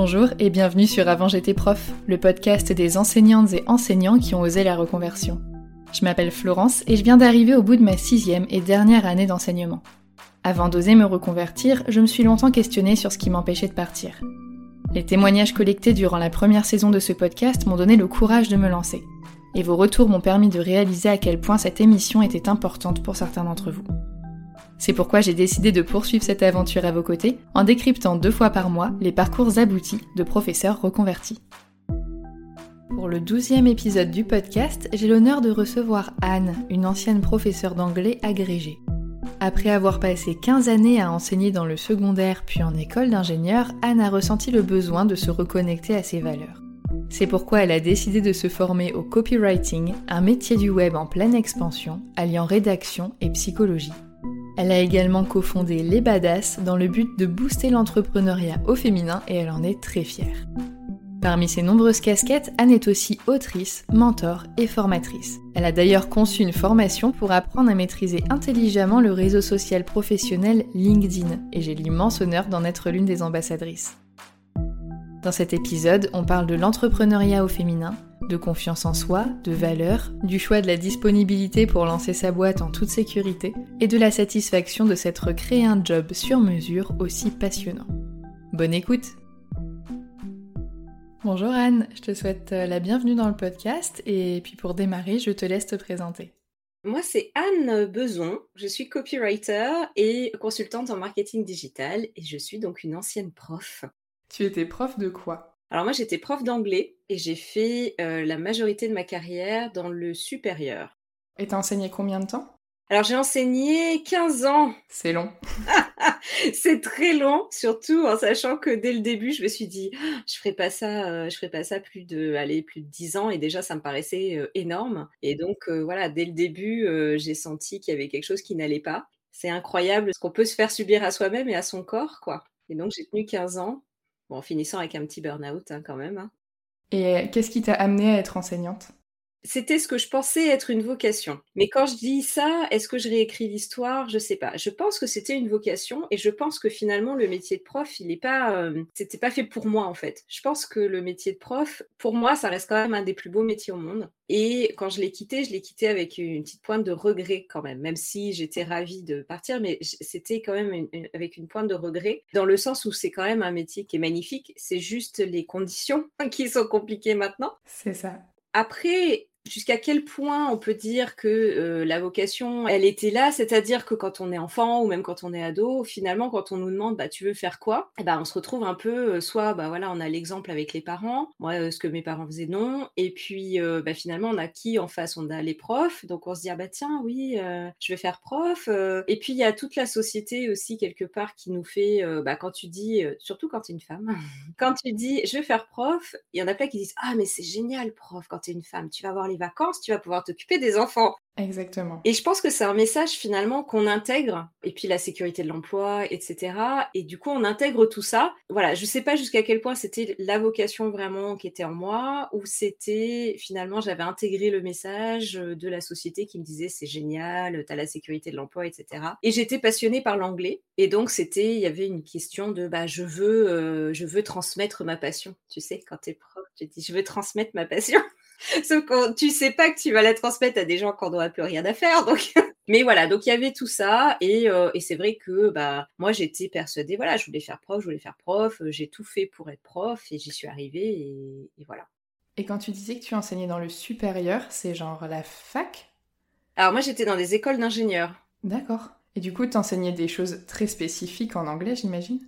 Bonjour et bienvenue sur Avant j'étais prof, le podcast des enseignantes et enseignants qui ont osé la reconversion. Je m'appelle Florence et je viens d'arriver au bout de ma sixième et dernière année d'enseignement. Avant d'oser me reconvertir, je me suis longtemps questionnée sur ce qui m'empêchait de partir. Les témoignages collectés durant la première saison de ce podcast m'ont donné le courage de me lancer. Et vos retours m'ont permis de réaliser à quel point cette émission était importante pour certains d'entre vous. C'est pourquoi j'ai décidé de poursuivre cette aventure à vos côtés en décryptant deux fois par mois les parcours aboutis de professeurs reconvertis. Pour le douzième épisode du podcast, j'ai l'honneur de recevoir Anne, une ancienne professeure d'anglais agrégée. Après avoir passé 15 années à enseigner dans le secondaire puis en école d'ingénieur, Anne a ressenti le besoin de se reconnecter à ses valeurs. C'est pourquoi elle a décidé de se former au copywriting, un métier du web en pleine expansion, alliant rédaction et psychologie. Elle a également cofondé Les Badass dans le but de booster l'entrepreneuriat au féminin et elle en est très fière. Parmi ses nombreuses casquettes, Anne est aussi autrice, mentor et formatrice. Elle a d'ailleurs conçu une formation pour apprendre à maîtriser intelligemment le réseau social professionnel LinkedIn et j'ai l'immense honneur d'en être l'une des ambassadrices. Dans cet épisode, on parle de l'entrepreneuriat au féminin, de confiance en soi, de valeur, du choix de la disponibilité pour lancer sa boîte en toute sécurité et de la satisfaction de s'être créé un job sur mesure aussi passionnant. Bonne écoute Bonjour Anne, je te souhaite euh, la bienvenue dans le podcast et puis pour démarrer, je te laisse te présenter. Moi, c'est Anne Beson, je suis copywriter et consultante en marketing digital et je suis donc une ancienne prof. Tu étais prof de quoi? Alors moi j'étais prof d'anglais et j'ai fait euh, la majorité de ma carrière dans le supérieur. Et t'as enseigné combien de temps? Alors j'ai enseigné 15 ans. C'est long. c'est très long, surtout en sachant que dès le début je me suis dit je ferai pas ça, euh, je ferai pas ça plus de allez, plus de 10 ans et déjà ça me paraissait euh, énorme. Et donc voilà, dès le début j'ai senti qu'il y avait quelque chose qui n'allait pas. C'est incroyable ce qu'on peut se faire subir à soi-même et à son corps quoi. Et donc j'ai tenu 15 ans Bon, en finissant avec un petit burn-out hein, quand même. Hein. Et qu'est-ce qui t'a amené à être enseignante? C'était ce que je pensais être une vocation. Mais quand je dis ça, est-ce que je réécris l'histoire? Je sais pas. Je pense que c'était une vocation et je pense que finalement le métier de prof, il n'est pas, euh, c'était pas fait pour moi en fait. Je pense que le métier de prof, pour moi, ça reste quand même un des plus beaux métiers au monde. Et quand je l'ai quitté, je l'ai quitté avec une petite pointe de regret quand même, même si j'étais ravie de partir, mais c'était quand même avec une pointe de regret, dans le sens où c'est quand même un métier qui est magnifique, c'est juste les conditions qui sont compliquées maintenant. C'est ça. Après, jusqu'à quel point on peut dire que euh, la vocation, elle était là, c'est-à-dire que quand on est enfant ou même quand on est ado, finalement, quand on nous demande, bah, tu veux faire quoi? Ben, on se retrouve un peu, euh, soit, bah voilà, on a l'exemple avec les parents, moi, euh, ce que mes parents faisaient, non, et puis, bah, finalement, on a qui en face? On a les profs, donc on se dit, ah bah tiens, oui, je vais faire prof, et puis il y a toute la société aussi, quelque part, qui nous fait, bah, quand tu dis, surtout quand tu es une femme, quand tu dis, je vais faire prof, il y en a plein qui disent, ah mais c'est génial, prof, quand tu es une femme, tu vas avoir les vacances, tu vas pouvoir t'occuper des enfants. Exactement. Et je pense que c'est un message finalement qu'on intègre, et puis la sécurité de l'emploi, etc. Et du coup, on intègre tout ça. Voilà, je ne sais pas jusqu'à quel point c'était la vocation vraiment qui était en moi, ou c'était finalement j'avais intégré le message de la société qui me disait c'est génial, tu as la sécurité de l'emploi, etc. Et j'étais passionnée par l'anglais, et donc c'était, il y avait une question de bah je veux, euh, je veux transmettre ma passion. Tu sais, quand tu es prof, tu dis je veux transmettre ma passion. Sauf que tu sais pas que tu vas la transmettre à des gens qui n'aura plus rien à faire. Donc, mais voilà, donc il y avait tout ça et, euh, et c'est vrai que bah moi j'étais persuadée, voilà, je voulais faire prof, je voulais faire prof, euh, j'ai tout fait pour être prof et j'y suis arrivée et, et, voilà. Et quand tu disais que tu enseignais dans le supérieur, c'est genre la fac? Alors moi j'étais dans des écoles d'ingénieurs. D'accord. Et du coup, tu enseignais des choses très spécifiques en anglais, j'imagine?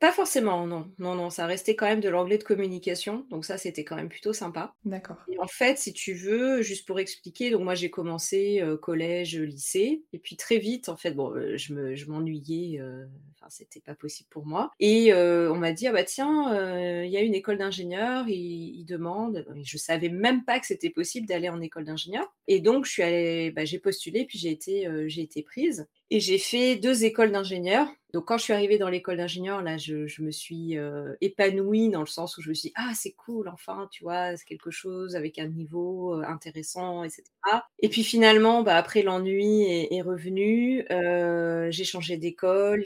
Pas forcément, non. Non, non, ça restait quand même de l'anglais de communication, donc ça, c'était quand même plutôt sympa. D'accord. Et en fait, si tu veux, juste pour expliquer, donc moi, j'ai commencé euh, collège, lycée, et puis très vite, en fait, bon, euh, je me, je m'ennuyais, euh, enfin, c'était pas possible pour moi. Et on m'a dit, ah bah tiens, il y a une école d'ingénieur, ils, demandent, je savais même pas que c'était possible d'aller en école d'ingénieur. Et donc, je suis bah, j'ai postulé, puis j'ai été, j'ai été prise. Et j'ai fait deux écoles d'ingénieurs. Donc, quand je suis arrivée dans l'école d'ingénieur, là, je, me suis euh, épanouie dans le sens où je me suis dit, ah, c'est cool, enfin, tu vois, c'est quelque chose avec un niveau euh, intéressant, etc. Et puis finalement, bah, après, l'ennui est, revenu. Euh, j'ai changé d'école.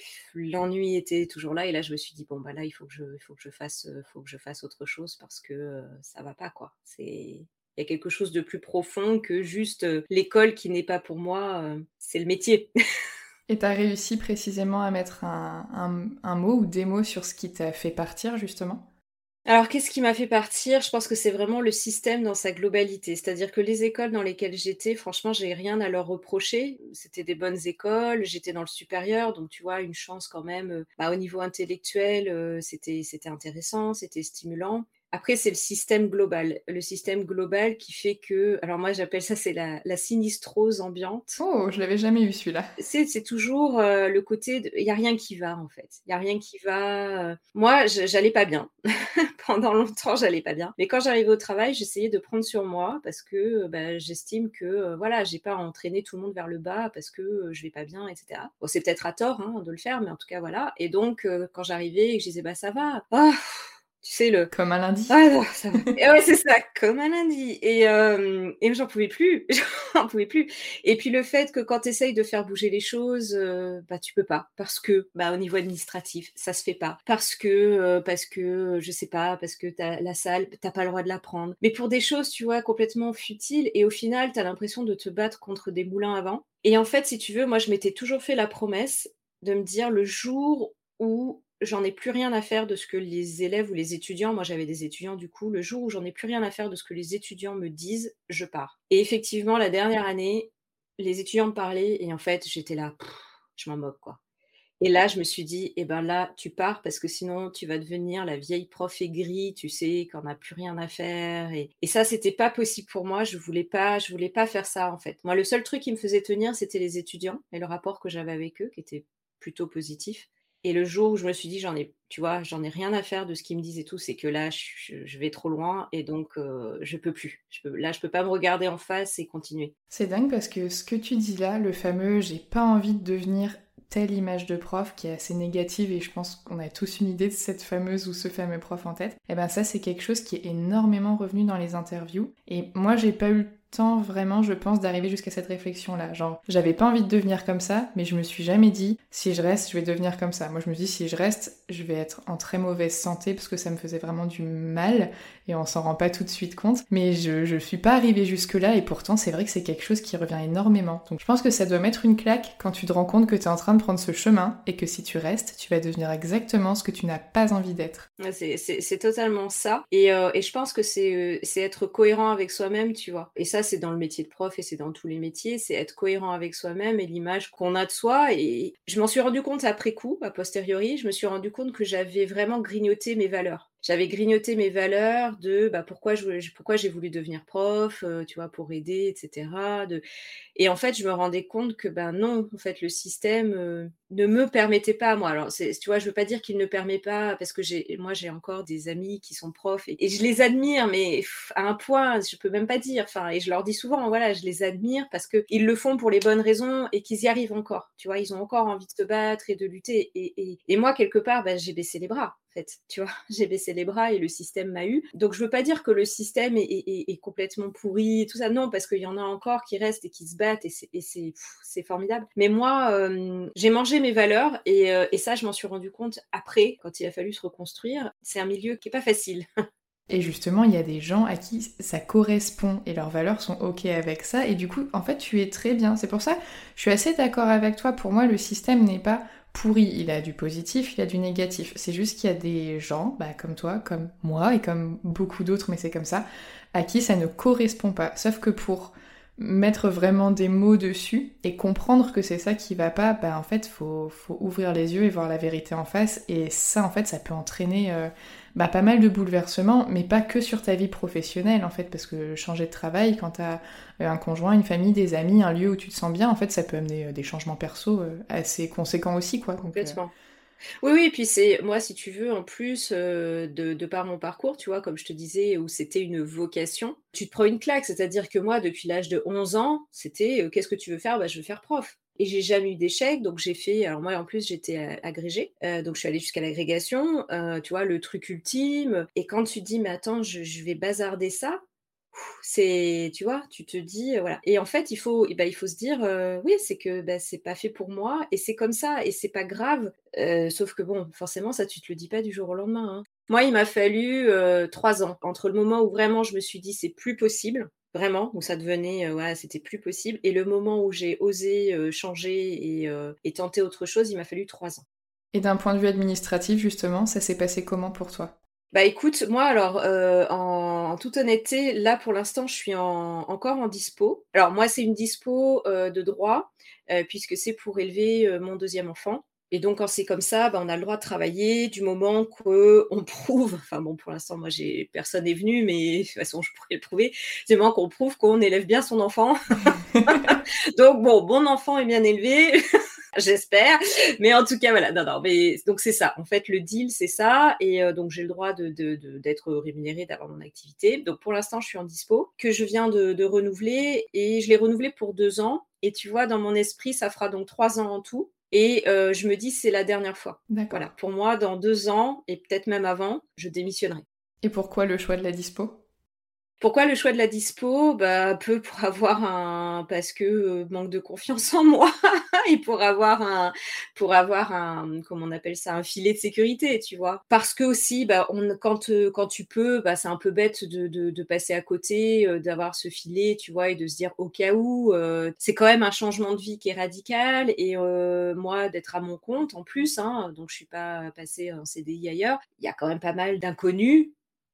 L'ennui était toujours là. Et là, je me suis dit, bon, bah là, il faut que je, faut que je, fasse, faut que je fasse autre chose parce que ça va pas, quoi. C'est il y a quelque chose de plus profond que juste l'école qui n'est pas pour moi, c'est le métier. Et tu as réussi précisément à mettre un, mot ou des mots sur ce qui t'a fait partir justement? Alors, qu'est-ce qui m'a fait partir? Je pense que c'est vraiment le système dans sa globalité. C'est-à-dire que les écoles dans lesquelles j'étais, franchement, j'ai rien à leur reprocher. C'était des bonnes écoles, j'étais dans le supérieur, donc tu vois, une chance quand même. Bah, au niveau intellectuel, c'était intéressant, c'était stimulant. Après, c'est le système global. Le système global qui fait que, alors moi j'appelle ça, c'est la, sinistrose ambiante. Oh, je l'avais jamais eu celui-là. C'est toujours euh, le côté, il n'y a rien qui va en fait. Il n'y a rien qui va. Euh. Moi, j'allais pas bien. Pendant longtemps, j'allais pas bien. Mais quand j'arrivais au travail, j'essayais de prendre sur moi parce que bah, j'estime que, euh, voilà, j'ai pas entraîné tout le monde vers le bas parce que je vais pas bien, etc. Bon, c'est peut-être à tort hein, de le faire, mais en tout cas, voilà. Et donc, quand j'arrivais et que je disais, bah ça va, oh, tu sais, le. Comme un lundi. Ah non, ça ouais, c'est ça, comme un lundi. Et, euh, et j'en pouvais plus. j'en pouvais plus. Et puis le fait que quand tu essayes de faire bouger les choses, euh, bah tu peux pas. Parce que, bah, au niveau administratif, ça se fait pas. Parce que, euh, parce que, je sais pas, parce que as la salle, t'as pas le droit de la prendre. Mais pour des choses, tu vois, complètement futiles. Et au final, tu as l'impression de te battre contre des moulins avant. Et en fait, si tu veux, moi, je m'étais toujours fait la promesse de me dire le jour où j'en ai plus rien à faire de ce que les élèves ou les étudiants, moi j'avais des étudiants du coup, le jour où j'en ai plus rien à faire de ce que les étudiants me disent, je pars. Et effectivement, la dernière année, les étudiants me parlaient et en fait, j'étais là, je m'en moque quoi. Et là, je me suis dit, eh ben là, tu pars parce que sinon, tu vas devenir la vieille prof aigrie, tu sais, qu'on n'a plus rien à faire. Et, et ça, c'était pas possible pour moi. Je voulais pas, je voulais pas faire ça en fait. Moi, le seul truc qui me faisait tenir, c'était les étudiants et le rapport que j'avais avec eux, qui était plutôt positif. Et le jour où je me suis dit, j'en ai, tu vois, j'en ai rien à faire de ce qu'ils me disent et tout, c'est que là, je, vais trop loin et donc euh, je peux plus. Je peux, là, je peux pas me regarder en face et continuer. C'est dingue parce que ce que tu dis là, le fameux j'ai pas envie de devenir telle image de prof qui est assez négative et je pense qu'on a tous une idée de cette fameuse ou ce fameux prof en tête, et eh ben ça c'est quelque chose qui est énormément revenu dans les interviews et moi j'ai pas eu temps vraiment, je pense, d'arriver jusqu'à cette réflexion-là. Genre, j'avais pas envie de devenir comme ça, mais je me suis jamais dit, si je reste, je vais devenir comme ça. Moi, je me dis, si je reste, je vais être en très mauvaise santé parce que ça me faisait vraiment du mal et on s'en rend pas tout de suite compte. Mais je, je suis pas arrivée jusque-là et pourtant, c'est vrai que c'est quelque chose qui revient énormément. Donc, je pense que ça doit mettre une claque quand tu te rends compte que tu es en train de prendre ce chemin et que si tu restes, tu vas devenir exactement ce que tu n'as pas envie d'être. C'est totalement ça. Et, euh, et, je pense que c'est euh, être cohérent avec soi-même, tu vois. Et ça, c'est dans le métier de prof et c'est dans tous les métiers, c'est être cohérent avec soi-même et l'image qu'on a de soi. Et je m'en suis rendu compte après coup, a posteriori, je me suis rendu compte que j'avais vraiment grignoté mes valeurs j'avais grignoté mes valeurs de bah, pourquoi pourquoi j'ai voulu devenir prof, euh, tu vois, pour aider, etc. De... Et en fait, je me rendais compte que ben non, en fait, le système euh, ne me permettait pas moi. Alors, tu vois, je veux pas dire qu'il ne permet pas parce que j'ai, moi, j'ai encore des amis qui sont profs et, je les admire, mais à un point, je peux même pas dire. Enfin, et je leur dis souvent, voilà, je les admire parce que ils le font pour les bonnes raisons et qu'ils y arrivent encore. Tu vois, ils ont encore envie de se battre et de lutter. Et, et, moi, quelque part, ben, j'ai baissé les bras fait. Tu vois, j'ai baissé les bras et le système m'a eu. Donc je veux pas dire que le système est, complètement pourri, tout ça. Non, parce qu'il y en a encore qui restent et qui se battent et c'est formidable. Mais moi, euh, j'ai mangé mes valeurs euh, et, ça, je m'en suis rendu compte après, quand il a fallu se reconstruire. C'est un milieu qui est pas facile. Et justement, il y a des gens à qui ça correspond et leurs valeurs sont OK avec ça. Et du coup, en fait, tu es très bien. C'est pour ça, je suis assez d'accord avec toi. Pour moi, le système n'est pas pourri, il a du positif, il a du négatif. C'est juste qu'il y a des gens, bah, comme toi, comme moi et comme beaucoup d'autres, mais c'est comme ça, à qui ça ne correspond pas. Sauf que pour mettre vraiment des mots dessus et comprendre que c'est ça qui va pas, bah en fait faut, faut ouvrir les yeux et voir la vérité en face et ça en fait ça peut entraîner euh, bah, pas mal de bouleversements, mais pas que sur ta vie professionnelle en fait, parce que changer de travail quand t'as euh, un conjoint, une famille, des amis, un lieu où tu te sens bien, en fait ça peut amener euh, des changements perso assez conséquents aussi quoi. Complètement. Oui, oui, puis c'est moi, si tu veux, en plus de, de, par mon parcours, tu vois, comme je te disais, où c'était une vocation, tu te prends une claque. C'est-à-dire que moi, depuis l'âge de 11 ans, c'était qu'est-ce que tu veux faire? Bah, Je veux faire prof. Et j'ai jamais eu d'échec, donc j'ai fait. Alors moi, en plus, j'étais agrégée, donc je suis allée jusqu'à l'agrégation. tu vois, le truc ultime. Et quand tu dis, mais attends, je, je vais bazarder ça, c'est tu vois tu te dis voilà. Et en fait il faut eh ben, il faut se dire oui c'est que bah, c'est pas fait pour moi et c'est comme ça et c'est pas grave sauf que bon forcément ça tu te le dis pas du jour au lendemain hein. moi il m'a fallu trois ans. Entre le moment où vraiment je me suis dit c'est plus possible vraiment où ça devenait voilà c'était plus possible et le moment où j'ai osé changer et tenter autre chose il m'a fallu trois ans. Et d'un point de vue administratif justement ça s'est passé comment pour toi? Bah écoute, moi alors euh, en, toute honnêteté, là pour l'instant je suis encore en dispo. Alors moi c'est une dispo euh, de droit euh, puisque c'est pour élever mon deuxième enfant. Et donc quand c'est comme ça, bah, on a le droit de travailler du moment qu'on prouve, enfin bon pour l'instant moi j'ai personne n'est venu, mais de toute façon je pourrais le prouver, du moment qu'on prouve qu'on élève bien son enfant. donc bon, bon enfant est bien élevé. j'espère. Mais en tout cas, voilà. Non, non, mais donc c'est ça. En fait, le deal, c'est ça. Et euh, donc, j'ai le droit d'être de, de, rémunéré, d'avoir mon activité. Donc, pour l'instant, je suis en dispo, que je viens de, renouveler. Et je l'ai renouvelé pour deux ans. Et tu vois, dans mon esprit, ça fera donc trois ans en tout. Et euh, je me dis, c'est la dernière fois. Voilà. Pour moi, dans deux ans, et peut-être même avant, je démissionnerai. Et pourquoi le choix de la dispo? Pourquoi le choix de la dispo bah, Peu pour avoir un. Parce que euh, manque de confiance en moi et pour avoir un. Pour avoir un. Comment on appelle ça Un filet de sécurité, tu vois. Parce que aussi, bah, on, quand, euh, quand tu peux, bah, c'est un peu bête de, de, passer à côté, euh, d'avoir ce filet, tu vois, et de se dire au cas où. c'est quand même un changement de vie qui est radical. Et moi, d'être à mon compte en plus, hein, donc je suis pas passée en CDI ailleurs, il y a quand même pas mal d'inconnus.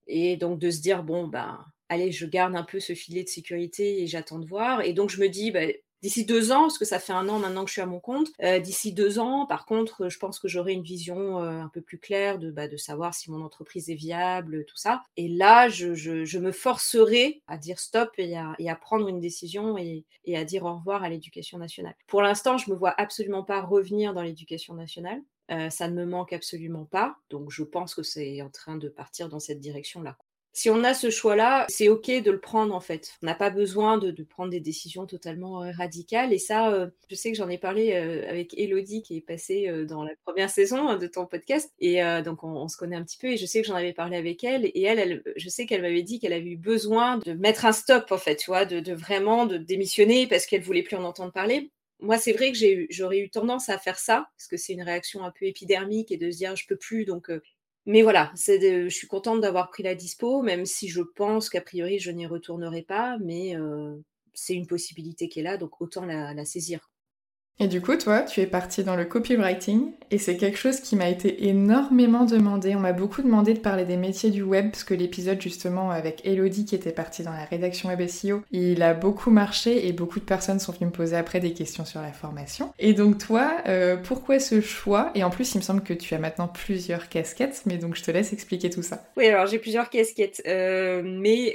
Et donc de se dire, bon, ben allez, je garde un peu ce filet de sécurité et j'attends de voir. Et donc, je me dis, bah, d'ici deux ans, parce que ça fait un an maintenant que je suis à mon compte, euh, d'ici deux ans, par contre, je pense que j'aurai une vision euh, un peu plus claire de, bah, de savoir si mon entreprise est viable, tout ça. Et là, je, me forcerai à dire stop et à, prendre une décision et, à dire au revoir à l'éducation nationale. Pour l'instant, je me vois absolument pas revenir dans l'éducation nationale. Euh, ça ne me manque absolument pas, donc je pense que c'est en train de partir dans cette direction-là si on a ce choix-là, c'est OK de le prendre en fait. On n'a pas besoin de, prendre des décisions totalement euh, radicales. Et ça, euh, je sais que j'en ai parlé euh, avec Elodie qui est passée dans la première saison hein, de ton podcast. Et donc on, se connaît un petit peu et je sais que j'en avais parlé avec elle. Et elle, je sais qu'elle m'avait dit qu'elle avait eu besoin de mettre un stop en fait, tu vois, de, vraiment de démissionner parce qu'elle voulait plus en entendre parler moi, c'est vrai que j'aurais eu tendance à faire ça, parce que c'est une réaction un peu épidermique et de se dire je peux plus, donc mais voilà, je suis contente d'avoir pris la dispo, même si je pense qu'a priori je n'y retournerai pas, mais euh, c'est une possibilité qui est là, donc autant la, saisir. Et du coup, toi, tu es partie dans le copywriting et c'est quelque chose qui m'a été énormément demandé. On m'a beaucoup demandé de parler des métiers du web parce que l'épisode justement avec Elodie qui était partie dans la rédaction web SEO, il a beaucoup marché et beaucoup de personnes sont venues me poser après des questions sur la formation. Et donc toi, euh, pourquoi ce choix? Et en plus, il me semble que tu as maintenant plusieurs casquettes, mais donc je te laisse expliquer tout ça. Oui, alors j'ai plusieurs casquettes, euh, mais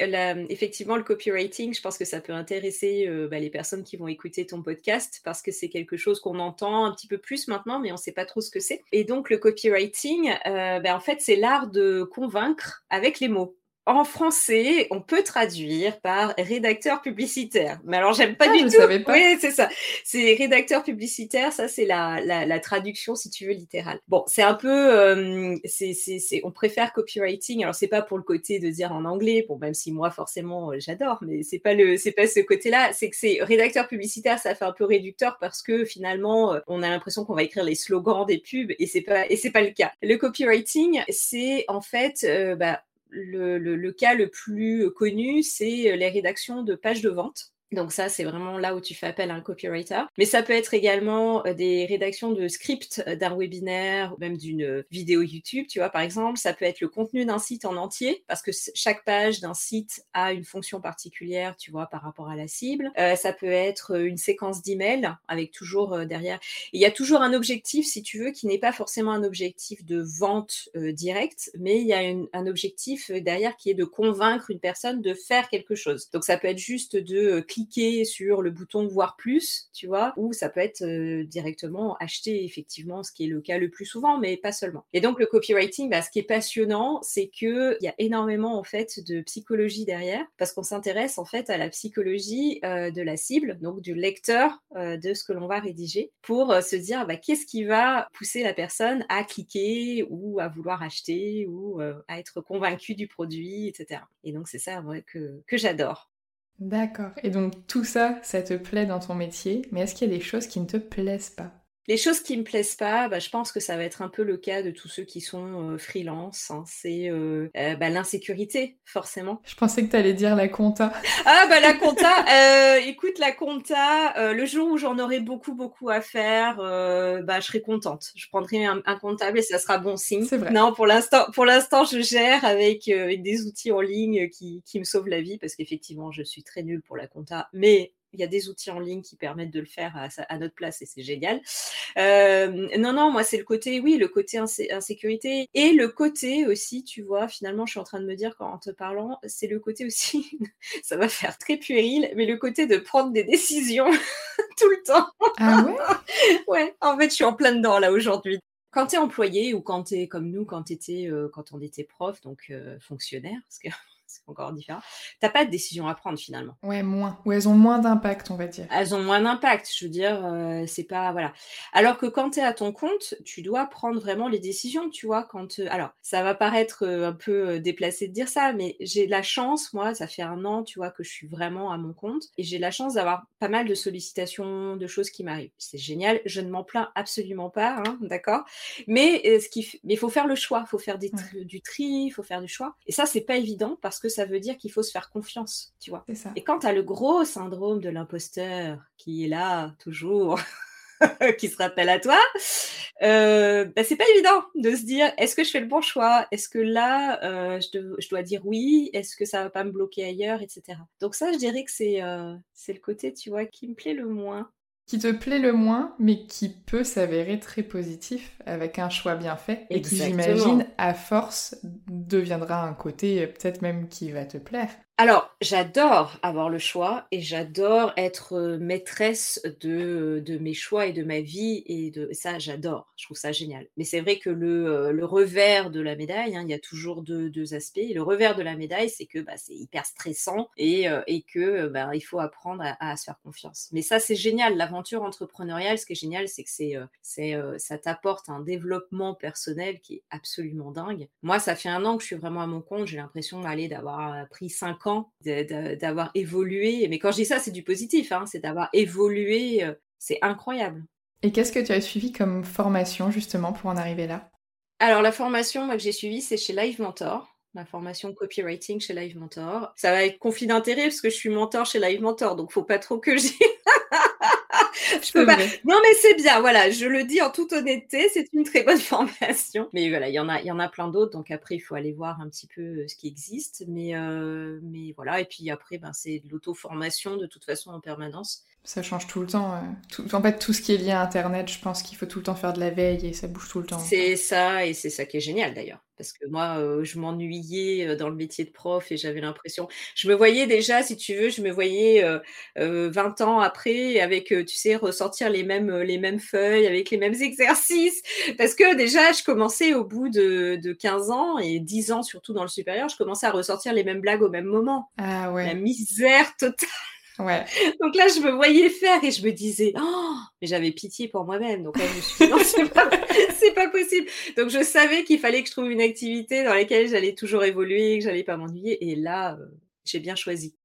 effectivement le copywriting, je pense que ça peut intéresser euh, bah, les personnes qui vont écouter ton podcast parce que c'est quelque chose qu'on entend un petit peu plus maintenant, mais on ne sait pas trop ce que c'est. Et donc le copywriting, bah, en fait, c'est l'art de convaincre avec les mots en français, on peut traduire par rédacteur publicitaire. Mais alors, j'aime pas ah, du je tout. Savais pas. Oui, c'est ça. C'est rédacteur publicitaire. Ça, c'est la, la, traduction, si tu veux, littérale. Bon, c'est un peu, euh, c'est, c'est, on préfère copywriting. Alors, c'est pas pour le côté de dire en anglais. Bon, même si moi, forcément, euh, j'adore, mais c'est pas le, c'est pas ce côté-là. C'est que c'est rédacteur publicitaire. Ça fait un peu réducteur parce que finalement, euh, on a l'impression qu'on va écrire les slogans des pubs et c'est pas, et c'est pas le cas. Le copywriting, c'est en fait, bah, le, cas le plus connu, c'est les rédactions de pages de vente. Donc ça, c'est vraiment là où tu fais appel à un copywriter. Mais ça peut être également euh, des rédactions de scripts euh, d'un webinaire, même d'une euh, vidéo YouTube, tu vois, par exemple. Ça peut être le contenu d'un site en entier, parce que chaque page d'un site a une fonction particulière, tu vois, par rapport à la cible. ça peut être une séquence d'emails avec toujours derrière. Il y a toujours un objectif, si tu veux, qui n'est pas forcément un objectif de vente directe, mais il y a un objectif derrière qui est de convaincre une personne de faire quelque chose. Donc ça peut être juste de cliquer sur le bouton voir plus, tu vois, ou ça peut être euh, directement acheter effectivement, ce qui est le cas le plus souvent, mais pas seulement. Et donc le copywriting, bah, ce qui est passionnant, c'est que il y a énormément en fait de psychologie derrière, parce qu'on s'intéresse en fait à la psychologie euh, de la cible, donc du lecteur euh, de ce que l'on va rédiger, pour se dire bah, qu'est-ce qui va pousser la personne à cliquer ou à vouloir acheter ou à être convaincu du produit, etc. Et donc c'est ça que, que j'adore. D'accord. Et donc tout ça, ça te plaît dans ton métier, mais est-ce qu'il y a des choses qui ne te plaisent pas? Les choses qui me plaisent pas, bah, je pense que ça va être un peu le cas de tous ceux qui sont freelance. Hein. C'est euh, bah, l'insécurité, forcément. Je pensais que tu allais dire la compta. Ah bah la compta, euh, écoute la compta, euh, le jour où j'en aurai beaucoup beaucoup à faire, bah je serai contente. Je prendrai un, comptable et ça sera bon signe. C'est vrai. Non, pour l'instant, pour l'instant, je gère avec, avec des outils en ligne qui, qui me sauvent la vie parce qu'effectivement, je suis très nulle pour la compta, mais il y a des outils en ligne qui permettent de le faire à, notre place et c'est génial. Euh, non, non, moi c'est le côté, oui, le côté insécurité et le côté aussi, tu vois, finalement, je suis en train de me dire en te parlant, c'est le côté aussi, ça va faire très puéril, mais le côté de prendre des décisions tout le temps. Ah ouais? Ouais, en fait, je suis en plein dedans là aujourd'hui. Quand tu es employé ou quand tu es comme nous, quand, étais, euh, quand on était prof, donc euh, fonctionnaire, parce que c'est encore différent. T'as pas de décision à prendre finalement. Ouais, moins. Ou elles ont moins d'impact, on va dire. Elles ont moins d'impact. Je veux dire, euh, c'est pas voilà. Alors que quand tu es à ton compte, tu dois prendre vraiment les décisions, tu vois. Quand euh, alors, ça va paraître euh, un peu déplacé de dire ça, mais j'ai la chance, moi, ça fait un an, tu vois, que je suis vraiment à mon compte et j'ai la chance d'avoir pas mal de sollicitations, de choses qui m'arrivent. C'est génial. Je ne m'en plains absolument pas, hein, d'accord. Mais ce qui, mais il faut faire le choix, il faut faire des du tri, il faut faire du choix. Et ça, c'est pas évident parce que ça veut dire qu'il faut se faire confiance, tu vois. Et quand tu as le gros syndrome de l'imposteur qui est là toujours, qui se rappelle à toi, euh, bah, c'est pas évident de se dire est-ce que je fais le bon choix? Est-ce que là, euh, je, dois dire oui? Est-ce que ça va pas me bloquer ailleurs, etc. Donc ça, je dirais que c'est euh, c'est le côté, tu vois, qui me plaît le moins qui te plaît le moins, mais qui peut s'avérer très positif avec un choix bien fait et qui, j'imagine, à force, deviendra un côté peut-être même qui va te plaire. Alors, j'adore avoir le choix et j'adore être maîtresse de, de, mes choix et de ma vie et ça, j'adore. Je trouve ça génial. Mais c'est vrai que le, le, revers de la médaille, hein, il y a toujours deux, aspects. le revers de la médaille, c'est que bah, c'est hyper stressant et, et que bah, il faut apprendre à, se faire confiance. Mais ça, c'est génial. L'aventure entrepreneuriale, ce qui est génial, c'est que ça t'apporte un développement personnel qui est absolument dingue. Moi, ça fait un an que je suis vraiment à mon compte. J'ai l'impression d'aller d'avoir pris cinq ans d'avoir évolué. Mais quand je dis ça, c'est du positif, hein, c'est d'avoir évolué, euh, c'est incroyable. Et qu'est-ce que tu as suivi comme formation justement pour en arriver là? Alors la formation que j'ai suivie, c'est chez Live Mentor. Ma formation copywriting chez Live Mentor. Ça va être conflit d'intérêt parce que je suis mentor chez Live Mentor, donc faut pas trop que Non, mais c'est bien. Voilà, je le dis en toute honnêteté, c'est une très bonne formation. Mais voilà, il y en a, il y en a plein d'autres. Donc après, il faut aller voir un petit peu euh, ce qui existe. Mais, euh, mais voilà. Et puis après, ben, c'est de l'auto-formation de toute façon en permanence. Ça change tout le temps. Tout, en fait, tout ce qui est lié à Internet, je pense qu'il faut tout le temps faire de la veille et ça bouge tout le temps. C'est ça, et c'est ça qui est génial d'ailleurs. Parce que moi, euh, je m'ennuyais euh, dans le métier de prof et j'avais l'impression. Je me voyais déjà, si tu veux, je me voyais 20 euh, ans après avec, tu sais, ressortir les mêmes, les mêmes feuilles, avec les mêmes exercices. Parce que déjà, je commençais au bout de, de 15 ans et 10 ans, surtout dans le supérieur, je commençais à ressortir les mêmes blagues au même moment. Ah ouais. La misère totale. Ouais. Donc là, je me voyais faire et je me disais, oh, mais j'avais pitié pour moi-même. Donc là, je me suis dit, non, c'est pas, pas, possible. Donc je savais qu'il fallait que je trouve une activité dans laquelle j'allais toujours évoluer, que j'allais pas m'ennuyer. Et là, euh, j'ai bien choisi.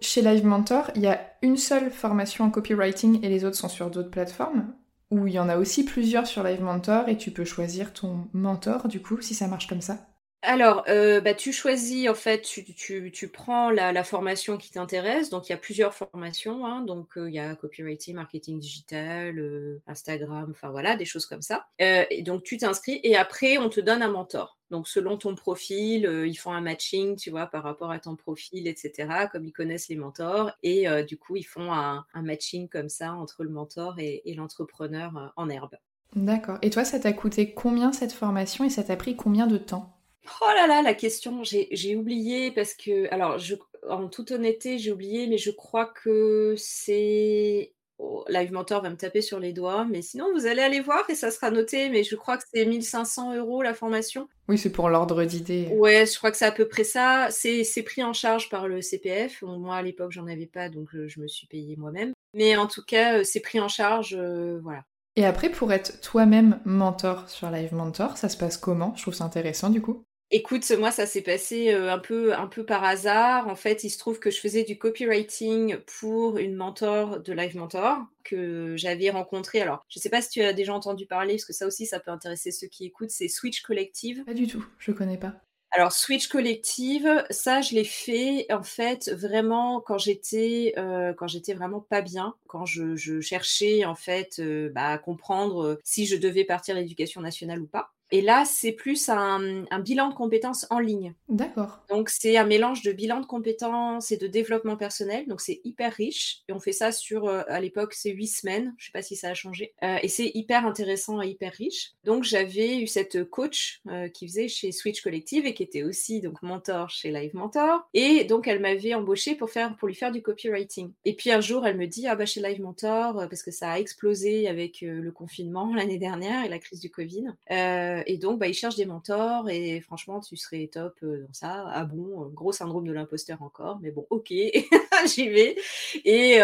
Chez Live Mentor, il y a une seule formation en copywriting et les autres sont sur d'autres plateformes Ou il y en a aussi plusieurs sur Live Mentor et tu peux choisir ton mentor du coup si ça marche comme ça alors, euh, bah, tu choisis, en fait, tu, prends la, formation qui t'intéresse. Donc, il y a plusieurs formations. Hein. donc, euh, il y a copywriting, marketing digital, euh, Instagram, enfin voilà, des choses comme ça. et donc, tu t'inscris et après, on te donne un mentor. Donc, selon ton profil, ils font un matching, tu vois, par rapport à ton profil, etc., comme ils connaissent les mentors. Et du coup, ils font un, matching comme ça entre le mentor et l'entrepreneur en herbe. D'accord. Et toi, ça t'a coûté combien cette formation et ça t'a pris combien de temps? Oh là là, la question, j'ai oublié parce que, alors, je, en toute honnêteté, j'ai oublié, mais je crois que c'est. Oh, Live Mentor va me taper sur les doigts, mais sinon, vous allez aller voir et ça sera noté, mais je crois que c'est 1500 euros la formation. Oui, c'est pour l'ordre d'idée. Ouais, je crois que c'est à peu près ça. C'est pris en charge par le CPF. moi, à l'époque, j'en avais pas, donc je, me suis payée moi-même. Mais en tout cas, euh, c'est pris en charge, euh, voilà. Et après, pour être toi-même mentor sur Live Mentor, ça se passe comment? Je trouve ça intéressant du coup. Écoute, moi, ça s'est passé un peu, un peu par hasard. En fait, il se trouve que je faisais du copywriting pour une mentor de Live Mentor que j'avais rencontrée. Alors, je ne sais pas si tu as déjà entendu parler, parce que ça aussi, ça peut intéresser ceux qui écoutent. C'est Switch Collective. Pas du tout, je connais pas. Alors, Switch Collective, ça, je l'ai fait en fait vraiment quand j'étais quand j'étais vraiment pas bien, quand je, cherchais en fait bah, à comprendre si je devais partir à l'éducation nationale ou pas. Et là, c'est plus un, bilan de compétences en ligne. D'accord. Donc, c'est un mélange de bilan de compétences et de développement personnel. Donc, c'est hyper riche. Et on fait ça sur, euh, à l'époque, c'est huit semaines. Je ne sais pas si ça a changé. Euh, et c'est hyper intéressant et hyper riche. Donc, j'avais eu cette coach euh, qui faisait chez Switch Collective et qui était aussi donc mentor chez Live Mentor. Et donc, elle m'avait embauché pour, faire, pour lui faire du copywriting. Et puis, un jour, elle me dit, ah bah, chez Live Mentor, parce que ça a explosé avec le confinement l'année dernière et la crise du Covid. Euh, et donc, bah, ils cherchent des mentors et franchement, tu serais top euh, dans ça. Ah bon, euh, gros syndrome de l'imposteur encore, mais bon, ok, j'y vais. Et,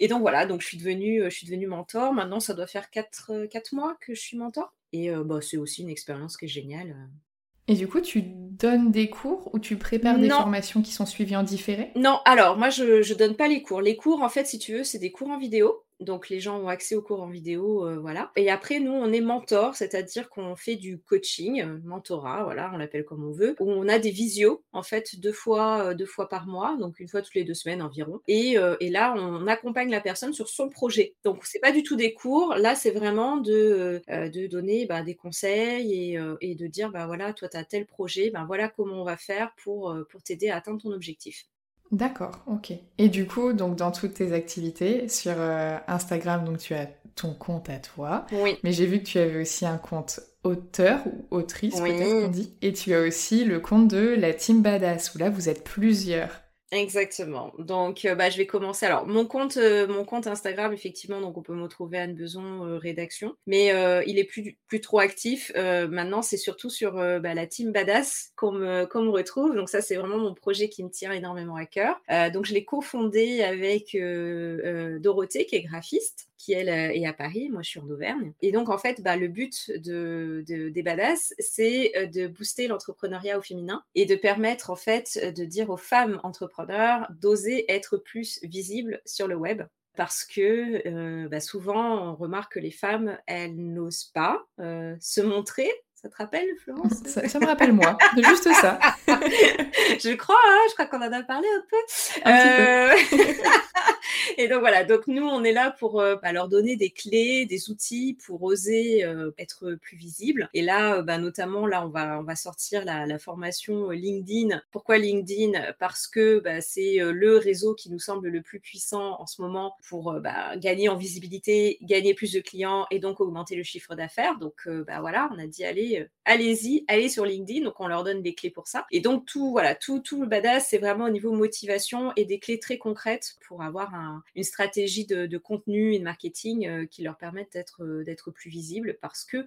et, donc voilà, donc je suis devenue, je suis devenue mentor. Maintenant, ça doit faire 4, mois que je suis mentor. Et bah, c'est aussi une expérience qui est géniale. Et du coup, tu donnes des cours ou tu prépares des formations qui sont suivies en différé? Non, alors moi, je ne donne pas les cours. Les cours, en fait, si tu veux, c'est des cours en vidéo. Donc les gens ont accès aux cours en vidéo, euh, voilà. Et après, nous, on est mentor, c'est-à-dire qu'on fait du coaching, euh, mentorat, voilà, on l'appelle comme on veut, où on a des visios, en fait, deux fois, euh, deux fois par mois, donc une fois toutes les deux semaines environ. Et, et là, on accompagne la personne sur son projet. Donc c'est pas du tout des cours, là, c'est vraiment de, donner bah, des conseils et, et, de dire, bah voilà, toi, tu as tel projet, ben voilà comment on va faire pour, pour t'aider à atteindre ton objectif. D'accord, ok. Et du coup, donc dans toutes tes activités, sur euh, Instagram, donc tu as ton compte à toi. Oui. Mais j'ai vu que tu avais aussi un compte auteur ou autrice, peut-être qu'on dit. Et tu as aussi le compte de la Team Badass, où là, vous êtes plusieurs. Exactement. Donc, euh, bah, je vais commencer. Alors, mon compte, euh, mon compte Instagram, effectivement, donc on peut me trouver Anne Beson euh, rédaction, mais il est plus, plus trop actif. maintenant, c'est surtout sur bah, la team Badass qu'on me, qu'on me retrouve. Donc, ça, c'est vraiment mon projet qui me tient énormément à cœur. donc, je l'ai cofondé avec Dorothée, qui est graphiste qui elle est à Paris, moi je suis en Auvergne. Et donc en fait, bah, le but de, des badass, c'est de booster l'entrepreneuriat au féminin et de permettre en fait de dire aux femmes entrepreneurs d'oser être plus visibles sur le web parce que bah, souvent on remarque que les femmes, elles n'osent pas se montrer ça te rappelle, Florence? Ça, me rappelle moi, juste ça. je crois, hein, je crois qu'on en a parlé un peu. Un petit peu. Euh, et donc voilà, donc nous on est là pour euh, bah, leur donner des clés, des outils pour oser euh, être plus visible. Et là, bah, notamment là, on va on va sortir la, formation LinkedIn. Pourquoi LinkedIn? Parce que bah, c'est le réseau qui nous semble le plus puissant en ce moment pour gagner en visibilité, gagner plus de clients et donc augmenter le chiffre d'affaires. Donc voilà, on a dit allez, allez-y, allez sur LinkedIn. Donc on leur donne des clés pour ça. Et donc tout voilà, tout tout le badass, c'est vraiment au niveau motivation et des clés très concrètes pour avoir une stratégie de, contenu et de marketing euh, qui leur permettent d'être euh, d'être plus visibles parce que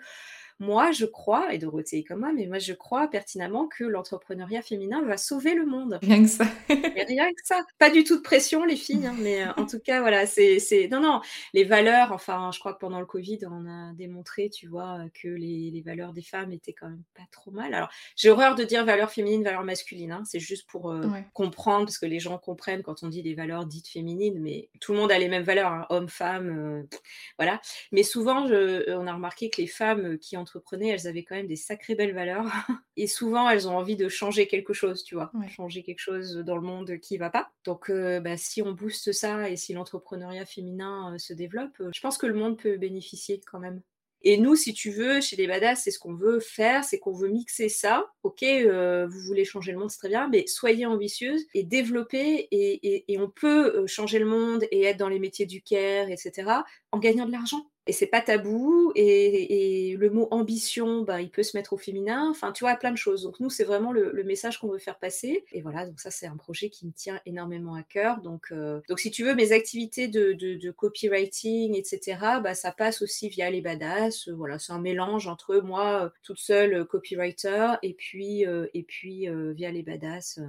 moi, je crois, et Dorothée est comme moi, mais moi, je crois pertinemment que l'entrepreneuriat féminin va sauver le monde. Rien que ça. rien que ça. Pas du tout de pression, les filles, hein, mais euh, en tout cas, voilà, c'est. Non, non, les valeurs, enfin, je crois que pendant le Covid, on a démontré, tu vois, que les, les valeurs des femmes étaient quand même pas trop mal. Alors, j'ai horreur de dire valeurs féminines, valeurs masculines, hein, c'est juste pour euh, comprendre, parce que les gens comprennent quand on dit des valeurs dites féminines, mais tout le monde a les mêmes valeurs, hein, hommes, femmes, euh, voilà. Mais souvent, je, on a remarqué que les femmes qui ont entreprenaient, elles avaient quand même des sacrées belles valeurs. Et souvent, elles ont envie de changer quelque chose, tu vois, changer quelque chose dans le monde qui va pas. Donc, euh, bah, si on booste ça et si l'entrepreneuriat féminin euh, se développe, euh, je pense que le monde peut bénéficier quand même. Et nous, si tu veux, chez les badass, c'est ce qu'on veut faire, c'est qu'on veut mixer ça. Ok, vous voulez changer le monde, c'est très bien, mais soyez ambitieuse et développez. Et, et, on peut changer le monde et être dans les métiers du care, etc., en gagnant de l'argent et c'est pas tabou. Et, le mot ambition, bah, il peut se mettre au féminin. Enfin, tu vois, plein de choses. Donc nous, c'est vraiment le, message qu'on veut faire passer. Et voilà, donc ça, c'est un projet qui me tient énormément à cœur. Donc, euh, donc si tu veux, mes activités de, copywriting, etc., bah, ça passe aussi via les badass. Voilà, c'est un mélange entre moi, euh, toute seule, euh, copywriter, et puis, et puis via les badass.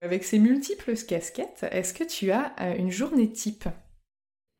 Avec ces multiples casquettes, est-ce que tu as une journée type?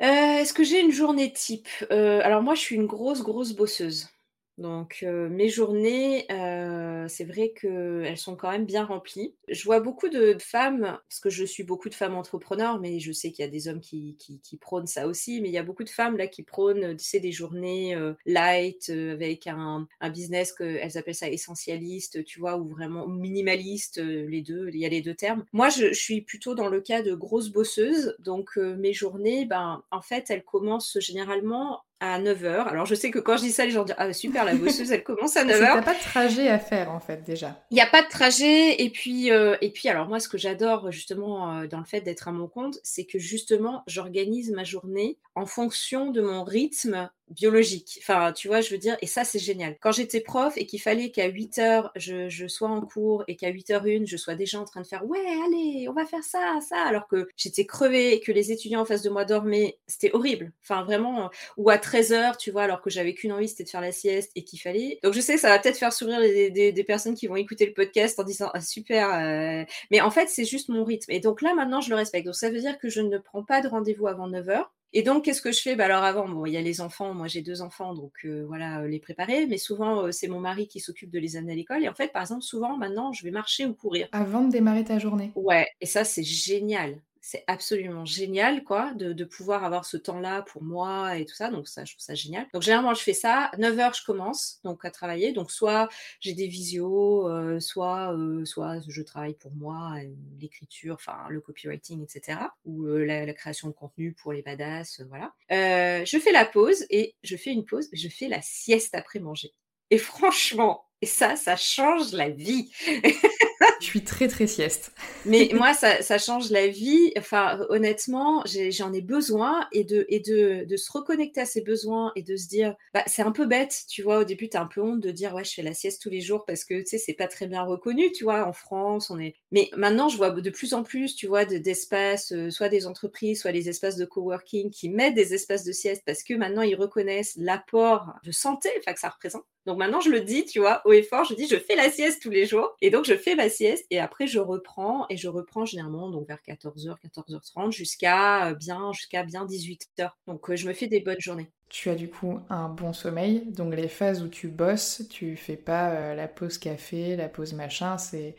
Euh, est-ce que j'ai une journée type? Euh, alors moi, je suis une grosse, grosse bosseuse. Donc, euh, mes journées, euh, c'est vrai qu'elles sont quand même bien remplies. Je vois beaucoup de femmes, parce que je suis beaucoup de femmes entrepreneurs, mais je sais qu'il y a des hommes qui, qui, prônent ça aussi, mais il y a beaucoup de femmes là qui prônent, tu sais, des journées euh, light, avec un, un business qu'elles appellent ça essentialiste, tu vois, ou vraiment minimaliste, les deux, il y a les deux termes. Moi, je, je suis plutôt dans le cas de grosse bosseuse, donc mes journées, ben, en fait, elles commencent généralement à 9h. Alors je sais que quand je dis ça, les gens disent Ah super, la bosseuse, elle commence à 9h. Il n'y a pas de trajet à faire en fait déjà. Il n'y a pas de trajet. Et puis, euh, et puis alors moi, ce que j'adore justement euh, dans le fait d'être à mon compte, c'est que justement, j'organise ma journée en fonction de mon rythme biologique. Enfin, tu vois, je veux dire, et ça, c'est génial. Quand j'étais prof et qu'il fallait qu'à 8 heures, je, je, sois en cours et qu'à 8 h 1 je sois déjà en train de faire ouais, allez, on va faire ça, ça, alors que j'étais crevée et que les étudiants en face de moi dormaient, c'était horrible. Enfin, vraiment, ou à 13 heures, tu vois, alors que j'avais qu'une envie, c'était de faire la sieste et qu'il fallait. Donc, je sais ça va peut-être faire sourire des, des, personnes qui vont écouter le podcast en disant ah, super, euh. mais en fait, c'est juste mon rythme. Et donc là, maintenant, je le respecte. Donc, ça veut dire que je ne prends pas de rendez-vous avant 9 heures. Et donc, qu'est-ce que je fais? Bah Alors avant, bon, il y a les enfants, moi j'ai deux enfants, donc euh, voilà, euh, les préparer. Mais souvent, euh, c'est mon mari qui s'occupe de les amener à l'école. Et en fait, par exemple, souvent, maintenant, je vais marcher ou courir. Avant de démarrer ta journée Ouais, et ça, c'est génial c'est absolument génial, quoi, de, pouvoir avoir ce temps-là pour moi et tout ça. Donc, ça, je trouve ça génial. Donc, généralement, je fais ça. 9 heures, je commence donc à travailler. Donc, soit j'ai des visios, euh, soit, euh, soit je travaille pour moi, euh, l'écriture, enfin, le copywriting, etc. Ou la, création de contenu pour les badass, voilà. je fais la pause et je fais une pause. Je fais la sieste après manger. Et franchement, et ça, ça change la vie. Je suis très très sieste. Mais moi, ça, ça, change la vie. Enfin, honnêtement, j'en ai, besoin et, de, et de, de, se reconnecter à ses besoins et de se dire, bah, c'est un peu bête, tu vois. Au début, tu as un peu honte de dire, ouais, je fais la sieste tous les jours parce que, tu sais, c'est pas très bien reconnu, tu vois. En France, on est. Mais maintenant, je vois de plus en plus, tu vois, d'espaces, euh, soit des entreprises, soit des espaces de coworking qui mettent des espaces de sieste parce que maintenant, ils reconnaissent l'apport de santé que ça représente. Donc maintenant, je le dis, tu vois, haut et fort, je dis, je fais la sieste tous les jours. Et donc, je fais ma sieste et après, je reprends et je reprends généralement donc vers 14h, 14h30 jusqu'à euh, bien, jusqu'à bien 18h. Donc, euh, je me fais des bonnes journées. Tu as du coup un bon sommeil. Donc, les phases où tu bosses, tu fais pas euh, la pause café, la pause machin, c'est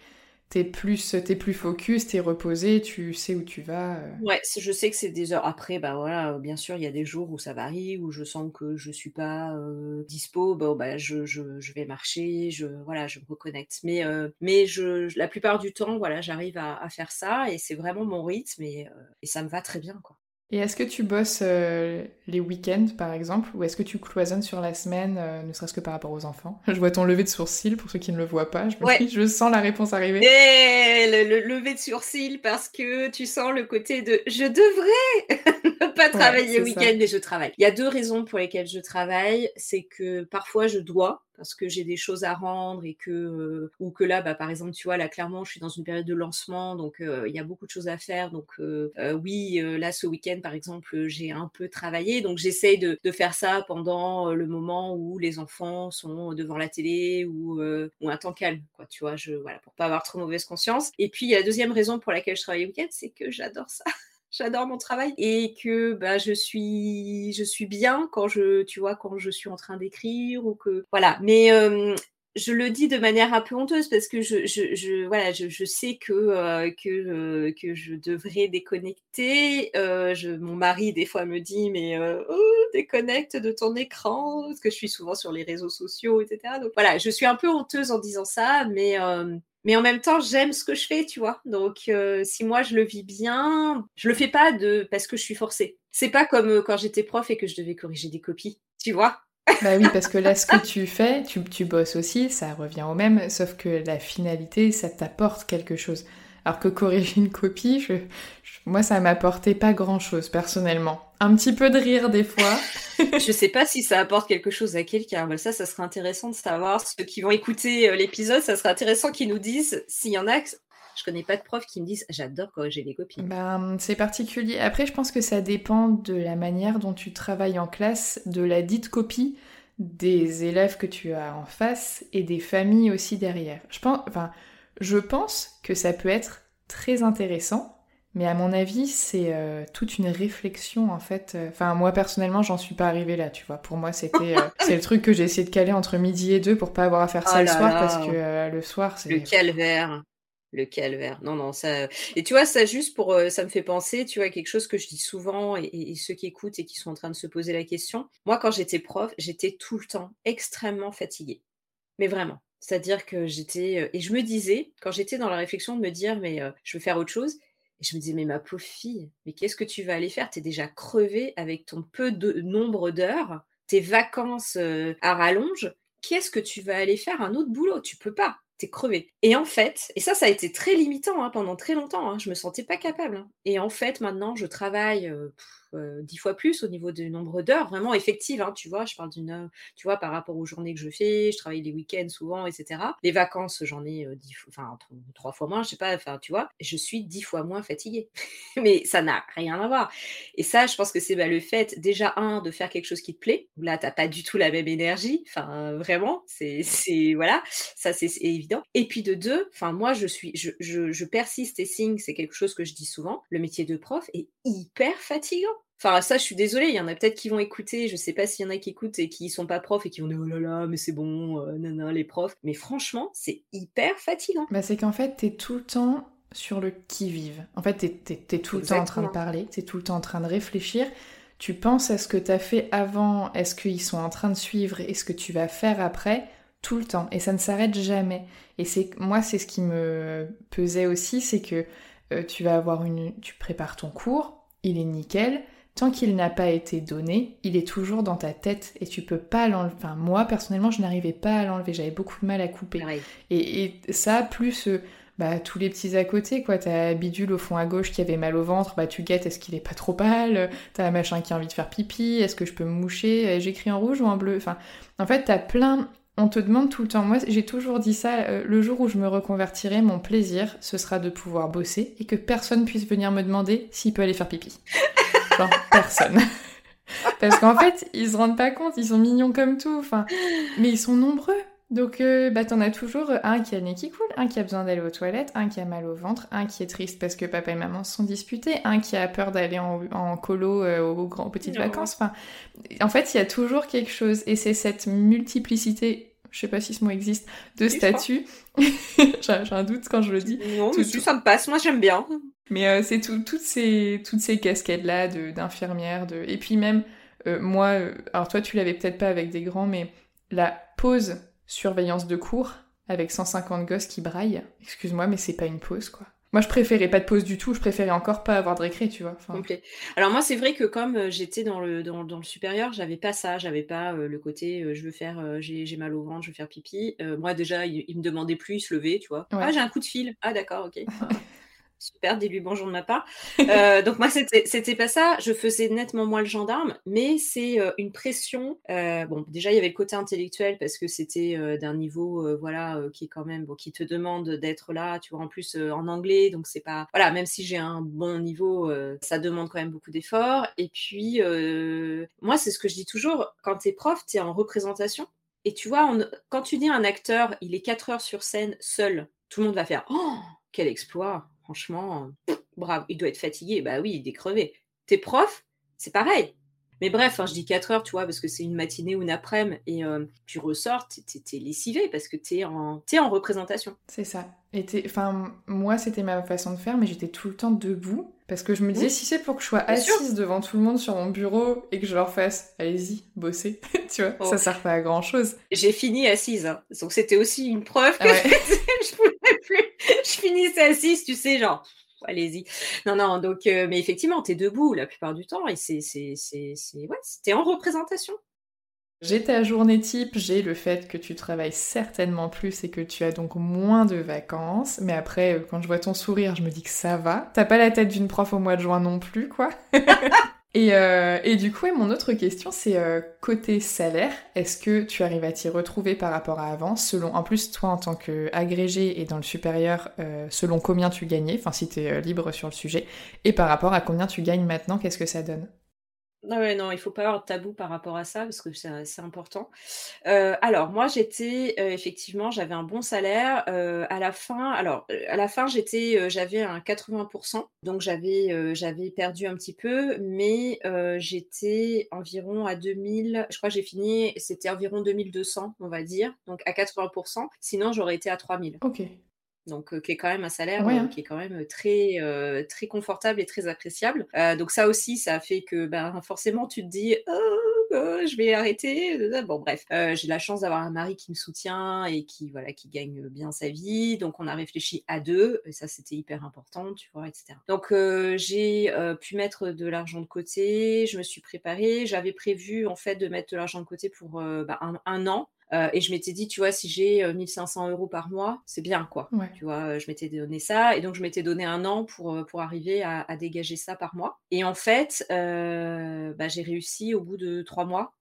t'es plus, t'es plus focus, t'es reposé, tu sais où tu vas. Euh. Ouais, je sais que c'est des heures. Après, bah voilà, bien sûr, il y a des jours où ça varie, où je sens que je suis pas euh, dispo. Bon, bah je, je, vais marcher, je voilà, je me reconnecte. Mais euh, mais je, la plupart du temps, voilà, j'arrive à, faire ça et c'est vraiment mon rythme et, et ça me va très bien, quoi. Et est-ce que tu bosses euh, les week-ends, par exemple, ou est-ce que tu cloisonnes sur la semaine, euh, ne serait-ce que par rapport aux enfants? Je vois ton lever de sourcil, pour ceux qui ne le voient pas. Je, me je sens la réponse arriver. Et le, lever de sourcil, parce que tu sens le côté de « je devrais ne pas travailler le week-end, mais je travaille ». Il y a deux raisons pour lesquelles je travaille. C'est que parfois, je dois, parce que j'ai des choses à rendre et que euh, ou que là bah par exemple tu vois là clairement je suis dans une période de lancement donc il y a beaucoup de choses à faire donc euh, oui là ce week-end par exemple j'ai un peu travaillé donc j'essaye de, de, faire ça pendant le moment où les enfants sont devant la télé ou, ou un temps calme quoi tu vois je voilà pour pas avoir trop mauvaise conscience. Et puis la deuxième raison pour laquelle je travaille le week-end c'est que j'adore ça j'adore mon travail et que bah, je suis je suis bien quand je tu vois quand je suis en train d'écrire ou que voilà. Mais je le dis de manière un peu honteuse parce que je, je, voilà je, je, sais que que que je devrais déconnecter. Mon mari des fois me dit mais oh, déconnecte de ton écran parce que je suis souvent sur les réseaux sociaux etc donc voilà je suis un peu honteuse en disant ça mais mais en même temps, j'aime ce que je fais, tu vois. Donc, euh, si moi je le vis bien, je le fais pas de parce que je suis forcée. C'est pas comme euh, quand j'étais prof et que je devais corriger des copies, tu vois. bah oui, parce que là, ce que tu fais, tu, tu bosses aussi, ça revient au même, sauf que la finalité, ça t'apporte quelque chose. Alors que corriger une copie, moi, ça m'apportait pas grand-chose personnellement. Un petit peu de rire des fois. je sais pas si ça apporte quelque chose à quelqu'un. Ça, ça serait intéressant de savoir. Ceux qui vont écouter euh, l'épisode, ça serait intéressant qu'ils nous disent s'il y en a. Je connais pas de profs qui me disent j'adore corriger les copies. Ben, c'est particulier. Après, je pense que ça dépend de la manière dont tu travailles en classe, de la dite copie, des élèves que tu as en face et des familles aussi derrière. Je pense, enfin, je pense que ça peut être très intéressant, mais à mon avis, c'est euh, toute une réflexion en fait. Enfin, moi personnellement, j'en suis pas arrivée là, tu vois. Pour moi, c'était euh, c'est le truc que j'ai essayé de caler entre midi et deux pour pas avoir à faire ça oh le soir parce que euh, le soir, c'est le calvaire. Le calvaire. Non, non, ça. Et tu vois, ça juste pour. ça me fait penser, tu vois, quelque chose que je dis souvent et, et, ceux qui écoutent et qui sont en train de se poser la question. Moi, quand j'étais prof, j'étais tout le temps extrêmement fatiguée. Mais vraiment. C'est-à-dire que j'étais. Et je me disais, quand j'étais dans la réflexion de me dire, mais je veux faire autre chose, et je me disais, mais ma pauvre fille, mais qu'est-ce que tu vas aller faire? Tu es déjà crevée avec ton peu de nombre d'heures, tes vacances à rallonge. Qu'est-ce que tu vas aller faire un autre boulot? Tu peux pas t'es crevé. Et en fait, et ça, ça a été très limitant hein, pendant très longtemps, hein, je me sentais pas capable. Hein. Et en fait, maintenant, je travaille euh, dix fois plus au niveau du nombre d'heures, vraiment effectives. Hein, tu vois, je parle d'une, tu vois, par rapport aux journées que je fais, je travaille les week-ends souvent, etc. Les vacances, j'en ai euh, dix, enfin trois fois moins, je sais pas, enfin tu vois, je suis dix fois moins fatiguée. Mais ça n'a rien à voir. Et ça, je pense que c'est bah, le fait déjà un de faire quelque chose qui te plaît. Là, t'as pas du tout la même énergie. Enfin, vraiment, c'est, c'est voilà, ça c'est évident. Et puis de deux, enfin moi, je suis, je, je, je persiste et signe, c'est quelque chose que je dis souvent. Le métier de prof est hyper fatigant. Enfin, ça, je suis désolée, il y en a peut-être qui vont écouter, je sais pas s'il y en a qui écoutent et qui sont pas profs et qui vont dire oh là là, mais c'est bon, euh, nana, les profs. Mais franchement, c'est hyper fatigant. Bah, c'est qu'en fait, t'es tout le temps sur le qui-vive. En fait, t'es, tout le temps en train de parler, t'es tout le temps en train de réfléchir. Tu penses à ce que t'as fait avant, est-ce qu'ils sont en train de suivre et ce que tu vas faire après, tout le temps. Et ça ne s'arrête jamais. Et c'est moi, c'est ce qui me pesait aussi, c'est que euh, tu vas avoir une. Tu prépares ton cours, il est nickel tant qu'il n'a pas été donné, il est toujours dans ta tête et tu peux pas l'enlever. Enfin, moi, personnellement, je n'arrivais pas à l'enlever. J'avais beaucoup de mal à couper. Et, ça, plus euh, bah, tous les petits à côté, quoi. T'as Bidule au fond à gauche qui avait mal au ventre, bah tu guettes, est-ce qu'il est pas trop pâle? T'as machin qui a envie de faire pipi, est-ce que je peux me moucher? Euh, J'écris en rouge ou en bleu? Enfin, en fait, t'as plein. On te demande tout le temps. Moi, j'ai toujours dit ça. Euh, le jour où je me reconvertirai, mon plaisir, ce sera de pouvoir bosser et que personne puisse venir me demander s'il peut aller faire pipi. Genre, personne. Parce qu'en fait, ils se rendent pas compte, ils sont mignons comme tout, enfin, mais ils sont nombreux. Donc, euh, bah, t'en as toujours un qui a le nez qui coule, un qui a besoin d'aller aux toilettes, un qui a mal au ventre, un qui est triste parce que papa et maman se sont disputés, un qui a peur d'aller en, colo euh, aux, grands, petites vacances. Enfin, en fait, il y a toujours quelque chose. Et c'est cette multiplicité je sais pas si ce mot existe, de statuts. j'ai un doute quand je le dis. Non, mais ça me passe, moi j'aime bien. Mais euh, c'est toutes ces, toutes ces casquettes-là d'infirmière. De... Et puis même, euh, moi, euh, alors toi tu l'avais peut-être pas avec des grands, mais la pause surveillance de cours avec 150 gosses qui braillent, excuse-moi, mais c'est pas une pause quoi. Moi, je préférais pas de pause du tout, je préférais encore pas avoir de récré, tu vois. Complet. Alors moi, c'est vrai que comme euh, j'étais dans le, dans, dans le supérieur, j'avais pas ça, j'avais pas euh, le côté euh, je veux faire, j'ai mal au ventre, je veux faire pipi. moi, déjà, il, me demandait plus, il se levait, tu vois. Ah, j'ai un coup de fil. Ah, d'accord, ok. Super, dis-lui bonjour de ma part. Euh, donc moi, c'était pas ça. Je faisais nettement moins le gendarme, mais c'est euh, une pression. Euh, bon, déjà, il y avait le côté intellectuel parce que c'était d'un niveau, voilà, qui est quand même, qui te demande d'être là, tu vois, en plus en anglais. Donc c'est pas, voilà, même si j'ai un bon niveau, ça demande quand même beaucoup d'efforts. Et puis, moi, c'est ce que je dis toujours, quand tu es prof, tu es en représentation. Et tu vois, quand tu dis un acteur, il est 4 heures sur scène seul, tout le monde va faire Oh, quel exploit Franchement, bravo, il doit être fatigué. Bah oui, il est crevé. T'es prof, c'est pareil. Mais bref, hein, je dis 4 heures, tu vois, parce que c'est une matinée ou une après-midi, et euh, tu ressors, t'es, lessivé parce que t'es en, es en représentation. C'est ça. Enfin, moi, c'était ma façon de faire, mais j'étais tout le temps debout, parce que je me disais, si c'est pour que je sois assise devant tout le monde sur mon bureau et que je leur fasse, allez-y, bossez, tu vois, ça oh. sert pas à grand-chose. J'ai fini assise, hein. donc c'était aussi une preuve que je pouvais plus. Je finissais assise, tu sais, genre allez-y. Non, non, donc, euh, mais effectivement, tu es debout la plupart du temps et c'est, c'est, c'est, ouais, en représentation. J'ai ta journée type, j'ai le fait que tu travailles certainement plus et que tu as donc moins de vacances. Mais après, euh, quand je vois ton sourire, je me dis que ça va. T'as pas la tête d'une prof au mois de juin non plus, quoi. Euh, et, du coup, mon autre question, c'est euh, côté salaire, est-ce que tu arrives à t'y retrouver par rapport à avant selon, En plus, toi, en tant qu'agrégé et dans le supérieur, selon combien tu gagnais, enfin si tu es libre sur le sujet, et par rapport à combien tu gagnes maintenant, qu'est-ce que ça donne? Non, ouais, non, il faut pas avoir de tabou par rapport à ça parce que c'est important. Euh, alors moi j'étais euh, effectivement j'avais un bon salaire euh, à la fin. Alors à la fin j'étais j'avais un 80%, donc j'avais j'avais perdu un petit peu, mais j'étais environ à 2000. Je crois que j'ai fini c'était environ 2200 on va dire, donc à 80%. Sinon j'aurais été à 3000. Ok donc qui est quand même un salaire hein. qui est quand même très très confortable et très appréciable. donc ça aussi, ça fait que ben, forcément tu te dis «Oh, oh, je vais arrêter. Bon bref, j'ai la chance d'avoir un mari qui me soutient et qui voilà qui gagne bien sa vie. Donc on a réfléchi à deux et ça c'était hyper important, tu vois, etc. Donc j'ai pu mettre de l'argent de côté. Je me suis préparée. J'avais prévu en fait de mettre de l'argent de côté pour ben, un, an euh, et je m'étais dit, tu vois, si j'ai 1500 euh, euros par mois, c'est bien, quoi. Tu vois, euh, je m'étais donné ça. Et donc, je m'étais donné un an pour, pour arriver à, dégager ça par mois. Et en fait, bah, j'ai réussi au bout de trois mois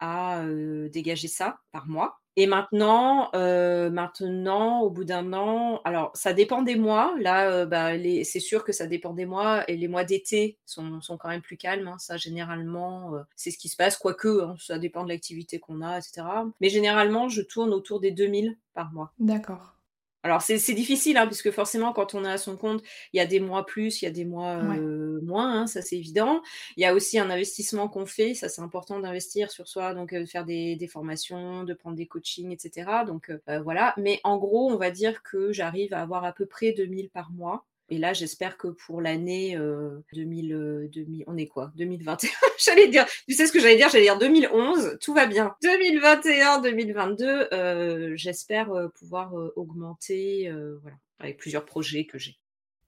à dégager ça par mois. Et maintenant, euh, maintenant, au bout d'un an, alors ça dépend des mois. Là, euh, bah, c'est sûr que ça dépend des mois. Et les mois d'été sont, quand même plus calmes. Hein. Ça, généralement, euh, c'est ce qui se passe. Quoique, hein, ça dépend de l'activité qu'on a, etc. Mais généralement, je tourne autour des 2000 par mois. D'accord. Alors c'est difficile, hein, puisque forcément quand on est à son compte, il y a des mois plus, il y a des mois euh, moins, hein, ça c'est évident. Il y a aussi un investissement qu'on fait, ça c'est important d'investir sur soi, donc de faire des, formations, de prendre des coachings, etc. Donc euh, voilà, mais en gros on va dire que j'arrive à avoir à peu près 2000 par mois. Et là, j'espère que pour l'année 2000, euh, 2000, on est quoi? 2021 J'allais dire, tu sais ce que j'allais dire? J'allais dire 2011, tout va bien. 2021, 2022, euh, j'espère euh, pouvoir augmenter, voilà, avec plusieurs projets que j'ai.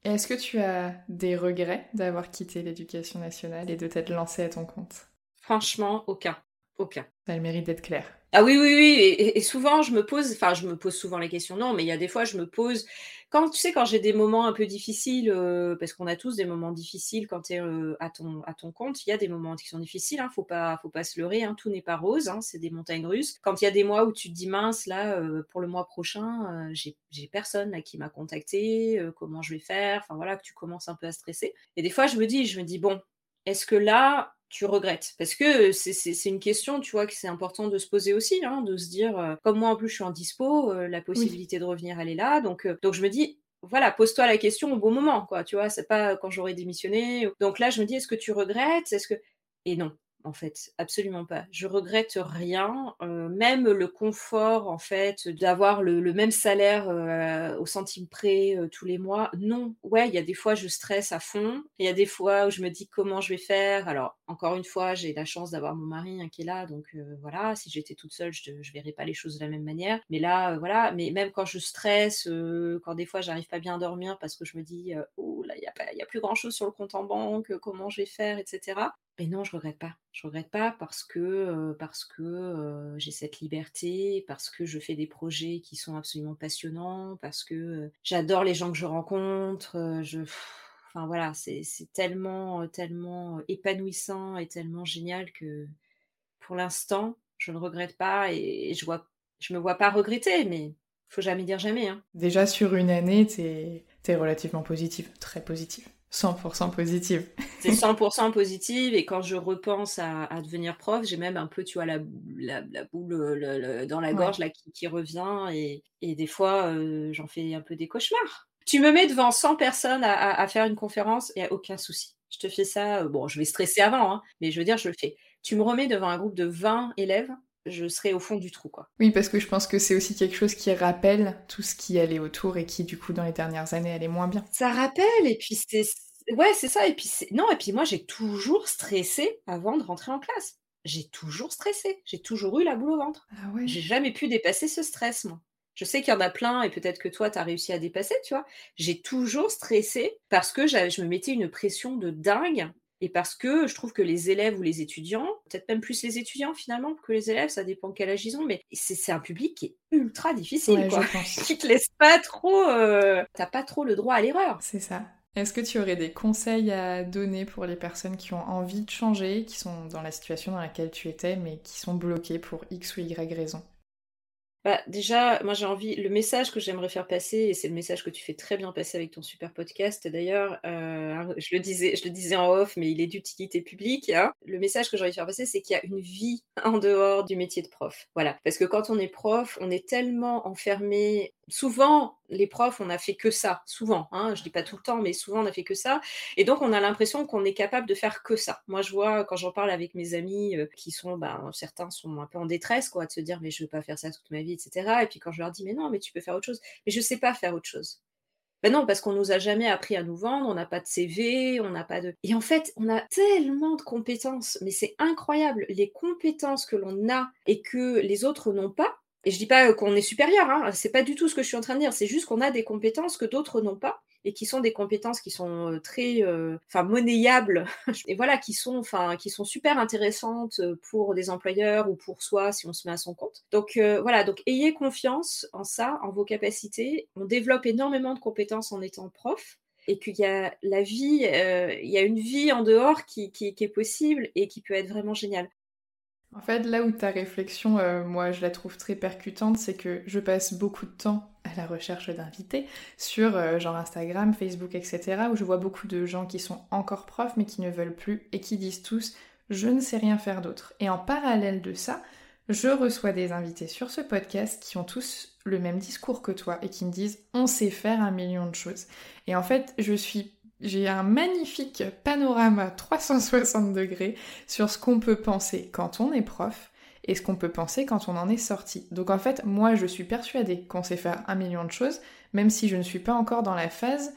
Est-ce que tu as des regrets d'avoir quitté l'éducation nationale et de t'être lancé à ton compte? Franchement, aucun. Aucun. Ça a le mérite d'être clair. Ah oui, oui, oui. Et, souvent, je me pose, enfin, je me pose souvent les questions, non, mais il y a des fois, je me pose, quand tu sais, quand j'ai des moments un peu difficiles, euh, parce qu'on a tous des moments difficiles quand tu es euh, à, ton, à ton compte, il y a des moments qui sont difficiles, hein, faut pas, faut pas se leurrer, hein, tout n'est pas rose, hein, c'est des montagnes russes. Quand il y a des mois où tu te dis, mince, là, euh, pour le mois prochain, j'ai personne là, qui m'a contacté, comment je vais faire, enfin voilà, que tu commences un peu à stresser. Et des fois, je me dis, je me dis, bon, est-ce que là, tu regrettes? Parce que c'est une question, tu vois, que c'est important de se poser aussi, hein, de se dire, euh, comme moi en plus je suis en dispo, euh, la possibilité de revenir, elle est là. Donc, euh, donc je me dis, voilà, pose-toi la question au bon moment, quoi. Tu vois, c'est pas quand j'aurai démissionné. Donc là, je me dis, est-ce que tu regrettes? Est-ce que et non, en fait, absolument pas. Je regrette rien, euh, même le confort, en fait, d'avoir le, même salaire euh, au centime près euh, tous les mois. Non, ouais, il y a des fois je stresse à fond, il y a des fois où je me dis comment je vais faire. Alors, encore une fois, j'ai la chance d'avoir mon mari hein, qui est là, donc voilà, si j'étais toute seule, je ne verrais pas les choses de la même manière. Mais là, voilà, mais même quand je stresse, quand des fois j'arrive pas bien à dormir parce que je me dis, oh là, il n'y a, a plus grand-chose sur le compte en banque, comment je vais faire, etc. Mais non, je regrette pas. Je regrette pas parce que, parce que j'ai cette liberté, parce que je fais des projets qui sont absolument passionnants, parce que j'adore les gens que je rencontre. enfin voilà, c'est tellement, tellement épanouissant et tellement génial que pour l'instant, je ne regrette pas et, je vois, je me vois pas regretter, mais faut jamais dire jamais. Hein. Déjà sur une année, tu es relativement positive, très positive. 100% positive. c'est 100% positive et quand je repense à, devenir prof, j'ai même un peu, tu vois, la, la, boule dans la gorge là, qui, revient et, et des fois, euh, j'en fais un peu des cauchemars. Tu me mets devant 100 personnes à, faire une conférence et aucun souci. Je te fais ça, euh, bon, je vais stresser avant, hein, mais je veux dire, je le fais. Tu me remets devant un groupe de 20 élèves, je serai au fond du trou, quoi. Oui, parce que je pense que c'est aussi quelque chose qui rappelle tout ce qui allait autour et qui, du coup, dans les dernières années, allait moins bien. Ça rappelle, et puis c'est... Ouais, c'est ça, et puis Non, et puis moi, j'ai toujours stressé avant de rentrer en classe. J'ai toujours stressé, j'ai toujours eu la boule au ventre. Ah ouais. J'ai jamais pu dépasser ce stress, moi. Je sais qu'il y en a plein et peut-être que toi, tu as réussi à dépasser, tu vois. J'ai toujours stressé parce que je me mettais une pression de dingue et parce que je trouve que les élèves ou les étudiants, peut-être même plus les étudiants finalement que les élèves, ça dépend quel âge ils ont, mais c'est un public qui est ultra difficile, quoi. qui te laisse pas trop, euh, t'as pas trop le droit à l'erreur. C'est ça. Est-ce que tu aurais des conseils à donner pour les personnes qui ont envie de changer, qui sont dans la situation dans laquelle tu étais, mais qui sont bloquées pour X ou Y raison? Bah, déjà, moi j'ai envie, le message que j'aimerais faire passer, et c'est le message que tu fais très bien passer avec ton super podcast d'ailleurs, euh, je, le disais, je le disais en off, mais il est d'utilité publique. Hein. Le message que j'ai envie de faire passer, c'est qu'il y a une vie en dehors du métier de prof. Voilà. Parce que quand on est prof, on est tellement enfermé souvent, les profs, on n'a fait que ça, souvent, hein, je dis pas tout le temps, mais souvent on n'a fait que ça, et donc on a l'impression qu'on est capable de faire que ça. Moi, je vois quand j'en parle avec mes amis euh, qui sont, ben, certains sont un peu en détresse, quoi, de se dire mais je veux pas faire ça toute ma vie, etc. Et puis quand je leur dis mais non, mais tu peux faire autre chose, mais je sais pas faire autre chose. Ben non, parce qu'on nous a jamais appris à nous vendre, on n'a pas de CV, on n'a pas de. Et en fait, on a tellement de compétences, mais c'est incroyable, les compétences que l'on a et que les autres n'ont pas et je dis pas qu'on est supérieur, hein, c'est pas du tout ce que je suis en train de dire, c'est juste qu'on a des compétences que d'autres n'ont pas et qui sont des compétences qui sont très enfin monnayables et voilà qui sont enfin qui sont super intéressantes pour des employeurs ou pour soi si on se met à son compte. Donc voilà, donc ayez confiance en ça, en vos capacités. On développe énormément de compétences en étant prof et qu'il y a la vie, il y a une vie en dehors qui, est possible et qui peut être vraiment géniale. En fait, là où ta réflexion, euh, moi, je la trouve très percutante, c'est que je passe beaucoup de temps à la recherche d'invités sur euh, genre Instagram, Facebook, etc., où je vois beaucoup de gens qui sont encore profs mais qui ne veulent plus et qui disent tous je ne sais rien faire d'autre. Et en parallèle de ça, je reçois des invités sur ce podcast qui ont tous le même discours que toi et qui me disent on sait faire un million de choses. Et en fait, je suis j'ai un magnifique panorama 360 degrés sur ce qu'on peut penser quand on est prof et ce qu'on peut penser quand on en est sorti. Donc en fait, moi je suis persuadée qu'on sait faire un million de choses, même si je ne suis pas encore dans la phase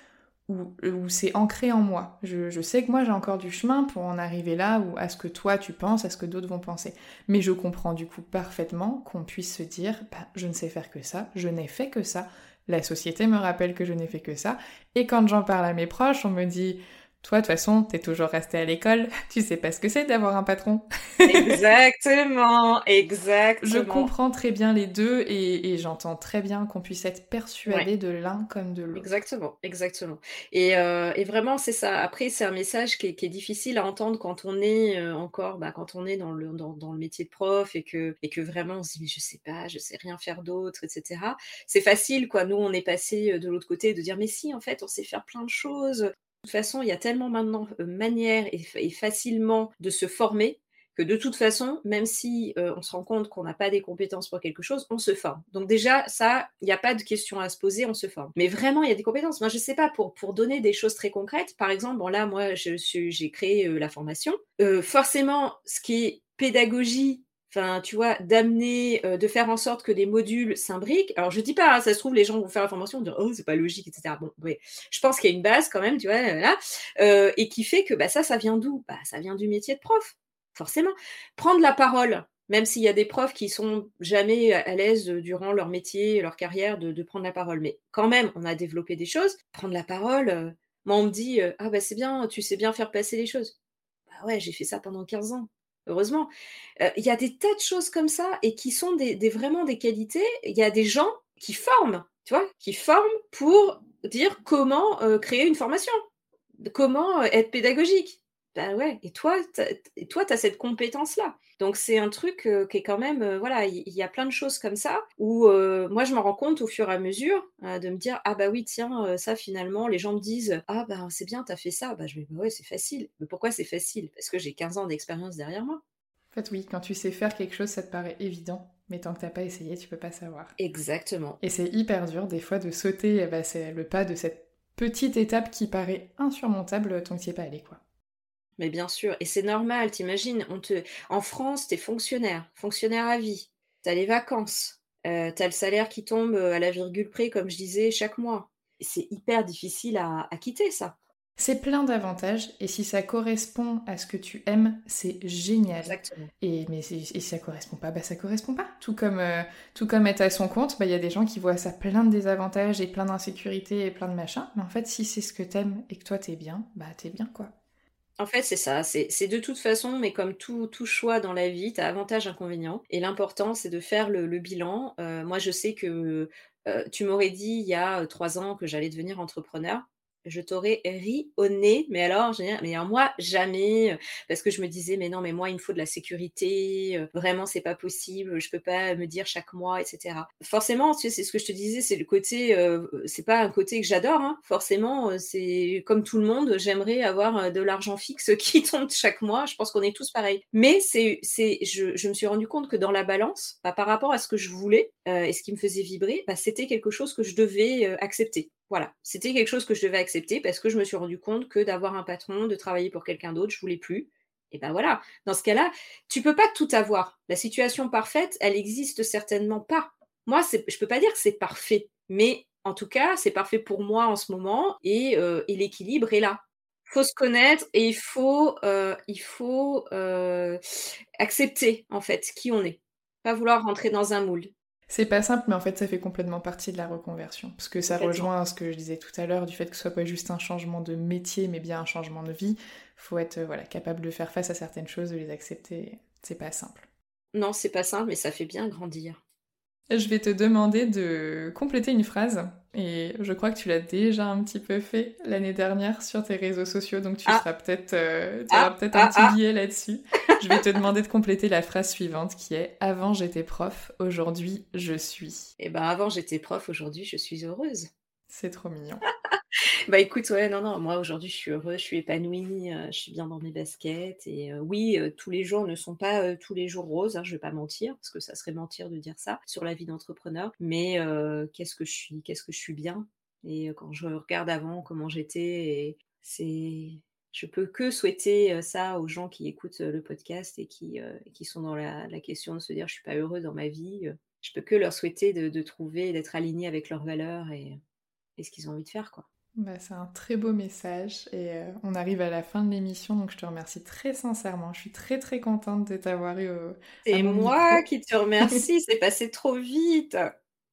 où, c'est ancré en moi. Je, sais que moi j'ai encore du chemin pour en arriver là, ou à ce que toi tu penses, à ce que d'autres vont penser. Mais je comprends du coup parfaitement qu'on puisse se dire, bah, je ne sais faire que ça, je n'ai fait que ça, la société me rappelle que je n'ai fait que ça. Et quand j'en parle à mes proches, on me dit toi, de toute façon, t'es toujours resté à l'école, tu sais pas ce que c'est d'avoir un patron. exactement, exactement. Je comprends très bien les deux et, j'entends très bien qu'on puisse être persuadé de l'un comme de l'autre. Exactement, exactement. Et, euh, vraiment, c'est ça. Après, c'est un message qui est, difficile à entendre quand on est euh, encore, bah, quand on est dans le, dans, le métier de prof et que, et que vraiment on se dit, mais je sais pas, je sais rien faire d'autre, etc. C'est facile, quoi. Nous, on est passé euh, de l'autre côté de dire, mais si, en fait, on sait faire plein de choses. Toute façon, il y a tellement maintenant de manières et, facilement de se former que de toute façon, même si on se rend compte qu'on n'a pas des compétences pour quelque chose, on se forme. Donc déjà, ça, il n'y a pas de question à se poser, on se forme. Mais vraiment, il y a des compétences. Moi, je ne sais pas, pour, pour donner des choses très concrètes, par exemple, bon là, moi, j'ai créé la formation. forcément, ce qui est pédagogie enfin, tu vois, d'amener, de faire en sorte que des modules s'imbriquent. Alors, je dis pas, hein, ça se trouve, les gens vont faire la formation, dire, oh, c'est pas logique, etc. Bon, oui, je pense qu'il y a une base quand même, tu vois, là, et qui fait que bah, ça, ça vient d'où? Bah, Ça vient du métier de prof, forcément. Prendre la parole, même s'il y a des profs qui sont jamais à l'aise durant leur métier, leur carrière, de, prendre la parole. Mais quand même, on a développé des choses. Prendre la parole, moi, on me dit, ah, bah, c'est bien, tu sais bien faire passer les choses. Bah ouais, j'ai fait ça pendant 15 ans heureusement. Il y a des tas de choses comme ça et qui sont des, vraiment des qualités. Il y a des gens qui forment, tu vois, qui forment pour dire comment créer une formation, comment être pédagogique. Ben ouais, et toi, tu as cette compétence-là. Donc c'est un truc qui est quand même, voilà, il y, a plein de choses comme ça où moi je me rends compte au fur et à mesure de me dire ah bah oui tiens ça finalement les gens me disent ah bah c'est bien t'as fait ça bah je vais bah ouais c'est facile. Mais pourquoi c'est facile? Parce que j'ai 15 ans d'expérience derrière moi. En fait oui, quand tu sais faire quelque chose ça te paraît évident. Mais tant que t'as pas essayé, tu peux pas savoir. Exactement. Et c'est hyper dur des fois de sauter eh ben, c'est le pas de cette petite étape qui paraît insurmontable tant que tu es pas allé quoi. Mais bien sûr, et c'est normal, t'imagines, on te... en France, t'es fonctionnaire, fonctionnaire à vie, t'as les vacances, euh, t'as le salaire qui tombe euh, à la virgule près, comme je disais, chaque mois. C'est hyper difficile à, quitter ça. C'est plein d'avantages et si ça correspond à ce que tu aimes, c'est génial. Exactement. Et mais si, ça correspond pas, bah ça correspond pas. Tout comme euh, tout comme être à son compte, bah il y a des gens qui voient ça plein de désavantages et plein d'insécurité et plein de machins. Mais en fait, si c'est ce que t'aimes et que toi t'es bien, bah t'es bien quoi. En fait, c'est ça. C'est de toute façon, mais comme tout, choix dans la vie, tu as avantages, inconvénients. Et l'important, c'est de faire le, bilan. Euh, moi, je sais que euh, tu m'aurais dit il y a euh, trois ans que j'allais devenir entrepreneur je t'aurais ri au nez, mais alors, mais moi, jamais, parce que je me disais, mais non, mais moi, il me faut de la sécurité, vraiment, c'est pas possible, je peux pas me dire chaque mois, etc. Forcément, tu sais, c'est ce que je te disais, c'est le côté, c'est pas un côté que j'adore, hein. forcément, c'est comme tout le monde, j'aimerais avoir de l'argent fixe qui tombe chaque mois, je pense qu'on est tous pareils. Mais c'est, c'est, je, je, me suis rendu compte que dans la balance, bah, par rapport à ce que je voulais et ce qui me faisait vibrer, bah, c'était quelque chose que je devais accepter. Voilà, c'était quelque chose que je devais accepter parce que je me suis rendu compte que d'avoir un patron, de travailler pour quelqu'un d'autre, je voulais plus. Et ben voilà, dans ce cas-là, tu peux pas tout avoir. La situation parfaite, elle existe certainement pas. Moi, je peux pas dire que c'est parfait, mais en tout cas, c'est parfait pour moi en ce moment et, euh, l'équilibre est là. Il faut se connaître et il faut, euh, euh, accepter en fait qui on est. Pas vouloir rentrer dans un moule. C'est pas simple, mais en fait, ça fait complètement partie de la reconversion. Parce que ça rejoint ce que je disais tout à l'heure, du fait que ce soit pas juste un changement de métier, mais bien un changement de vie. Faut être euh, voilà, capable de faire face à certaines choses, de les accepter. C'est pas simple. Non, c'est pas simple, mais ça fait bien grandir. Je vais te demander de compléter une phrase, et je crois que tu l'as déjà un petit peu fait l'année dernière sur tes réseaux sociaux, donc tu ah. seras peut-être, euh, tu auras ah, peut-être un ah, petit billet là-dessus. je vais te demander de compléter la phrase suivante qui est Avant j'étais prof, aujourd'hui je suis. Eh ben avant j'étais prof, aujourd'hui je suis heureuse. C'est trop mignon. Bah écoute, ouais, non, non, moi aujourd'hui je suis heureuse, je suis épanouie, je suis bien dans mes baskets. Et oui, tous les jours ne sont pas tous les jours roses, hein, je vais pas mentir, parce que ça serait mentir de dire ça sur la vie d'entrepreneur. Mais qu'est-ce que je suis, qu'est-ce que je suis bien? Et quand je regarde avant comment j'étais, c'est. Je peux que souhaiter ça aux gens qui écoutent le podcast et qui, qui sont dans la, question de se dire je suis pas heureux dans ma vie. Je peux que leur souhaiter de, de trouver, d'être alignés avec leurs valeurs et, et ce qu'ils ont envie de faire, quoi. Bah, c'est un très beau message et euh, on arrive à la fin de l'émission donc je te remercie très sincèrement. Je suis très très contente de t'avoir eu. C'est moi qui te remercie, c'est passé trop vite.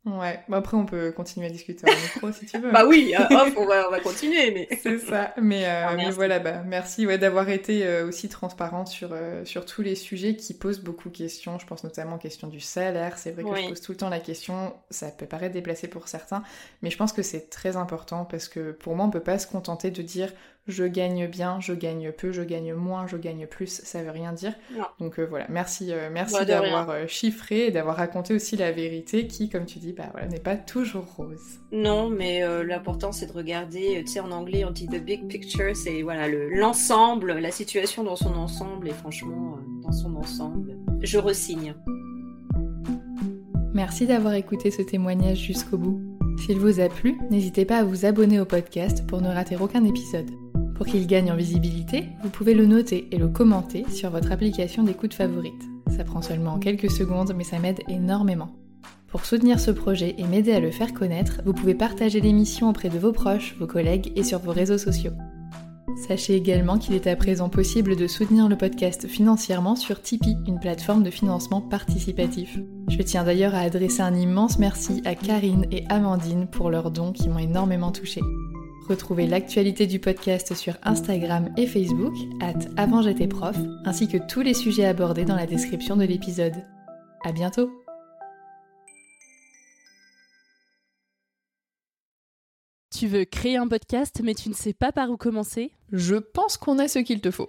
Ouais, bah, après on peut continuer à discuter en micro si tu veux. bah oui, euh, on, va, on, va, continuer, mais. C'est ça, mais, euh, ah, mais, voilà, bah, merci ouais, d'avoir été euh, aussi transparente sur, sur tous les sujets qui posent beaucoup de questions. Je pense notamment aux questions du salaire. C'est vrai que je pose tout le temps la question, ça peut paraître déplacé pour certains, mais je pense que c'est très important parce que pour moi on peut pas se contenter de dire je gagne bien, je gagne peu, je gagne moins, je gagne plus, ça veut rien dire. Donc euh, voilà, merci, euh, merci bah, d'avoir euh, chiffré et d'avoir raconté aussi la vérité qui, comme tu dis, bah voilà, n'est pas toujours rose. Non, mais l'important c'est de regarder, tu sais, en anglais on dit the big picture, c'est voilà l'ensemble, la situation dans son ensemble et franchement dans son ensemble. Je resigne. Merci d'avoir écouté ce témoignage jusqu'au bout. S'il vous a plu, n'hésitez pas à vous abonner au podcast pour ne rater aucun épisode. Pour qu'il gagne en visibilité, vous pouvez le noter et le commenter sur votre application d'écoute favorite. Ça prend seulement quelques secondes, mais ça m'aide énormément. Pour soutenir ce projet et m'aider à le faire connaître, vous pouvez partager l'émission auprès de vos proches, vos collègues et sur vos réseaux sociaux. Sachez également qu'il est à présent possible de soutenir le podcast financièrement sur Tipeee, une plateforme de financement participatif. Je tiens d'ailleurs à adresser un immense merci à Karine et Amandine pour leurs dons qui m'ont énormément touchée. Retrouvez l'actualité du podcast sur Instagram et Facebook, at avant j'étais prof, ainsi que tous les sujets abordés dans la description de l'épisode. À bientôt! Tu veux créer un podcast mais tu ne sais pas par où commencer? Je pense qu'on a ce qu'il te faut.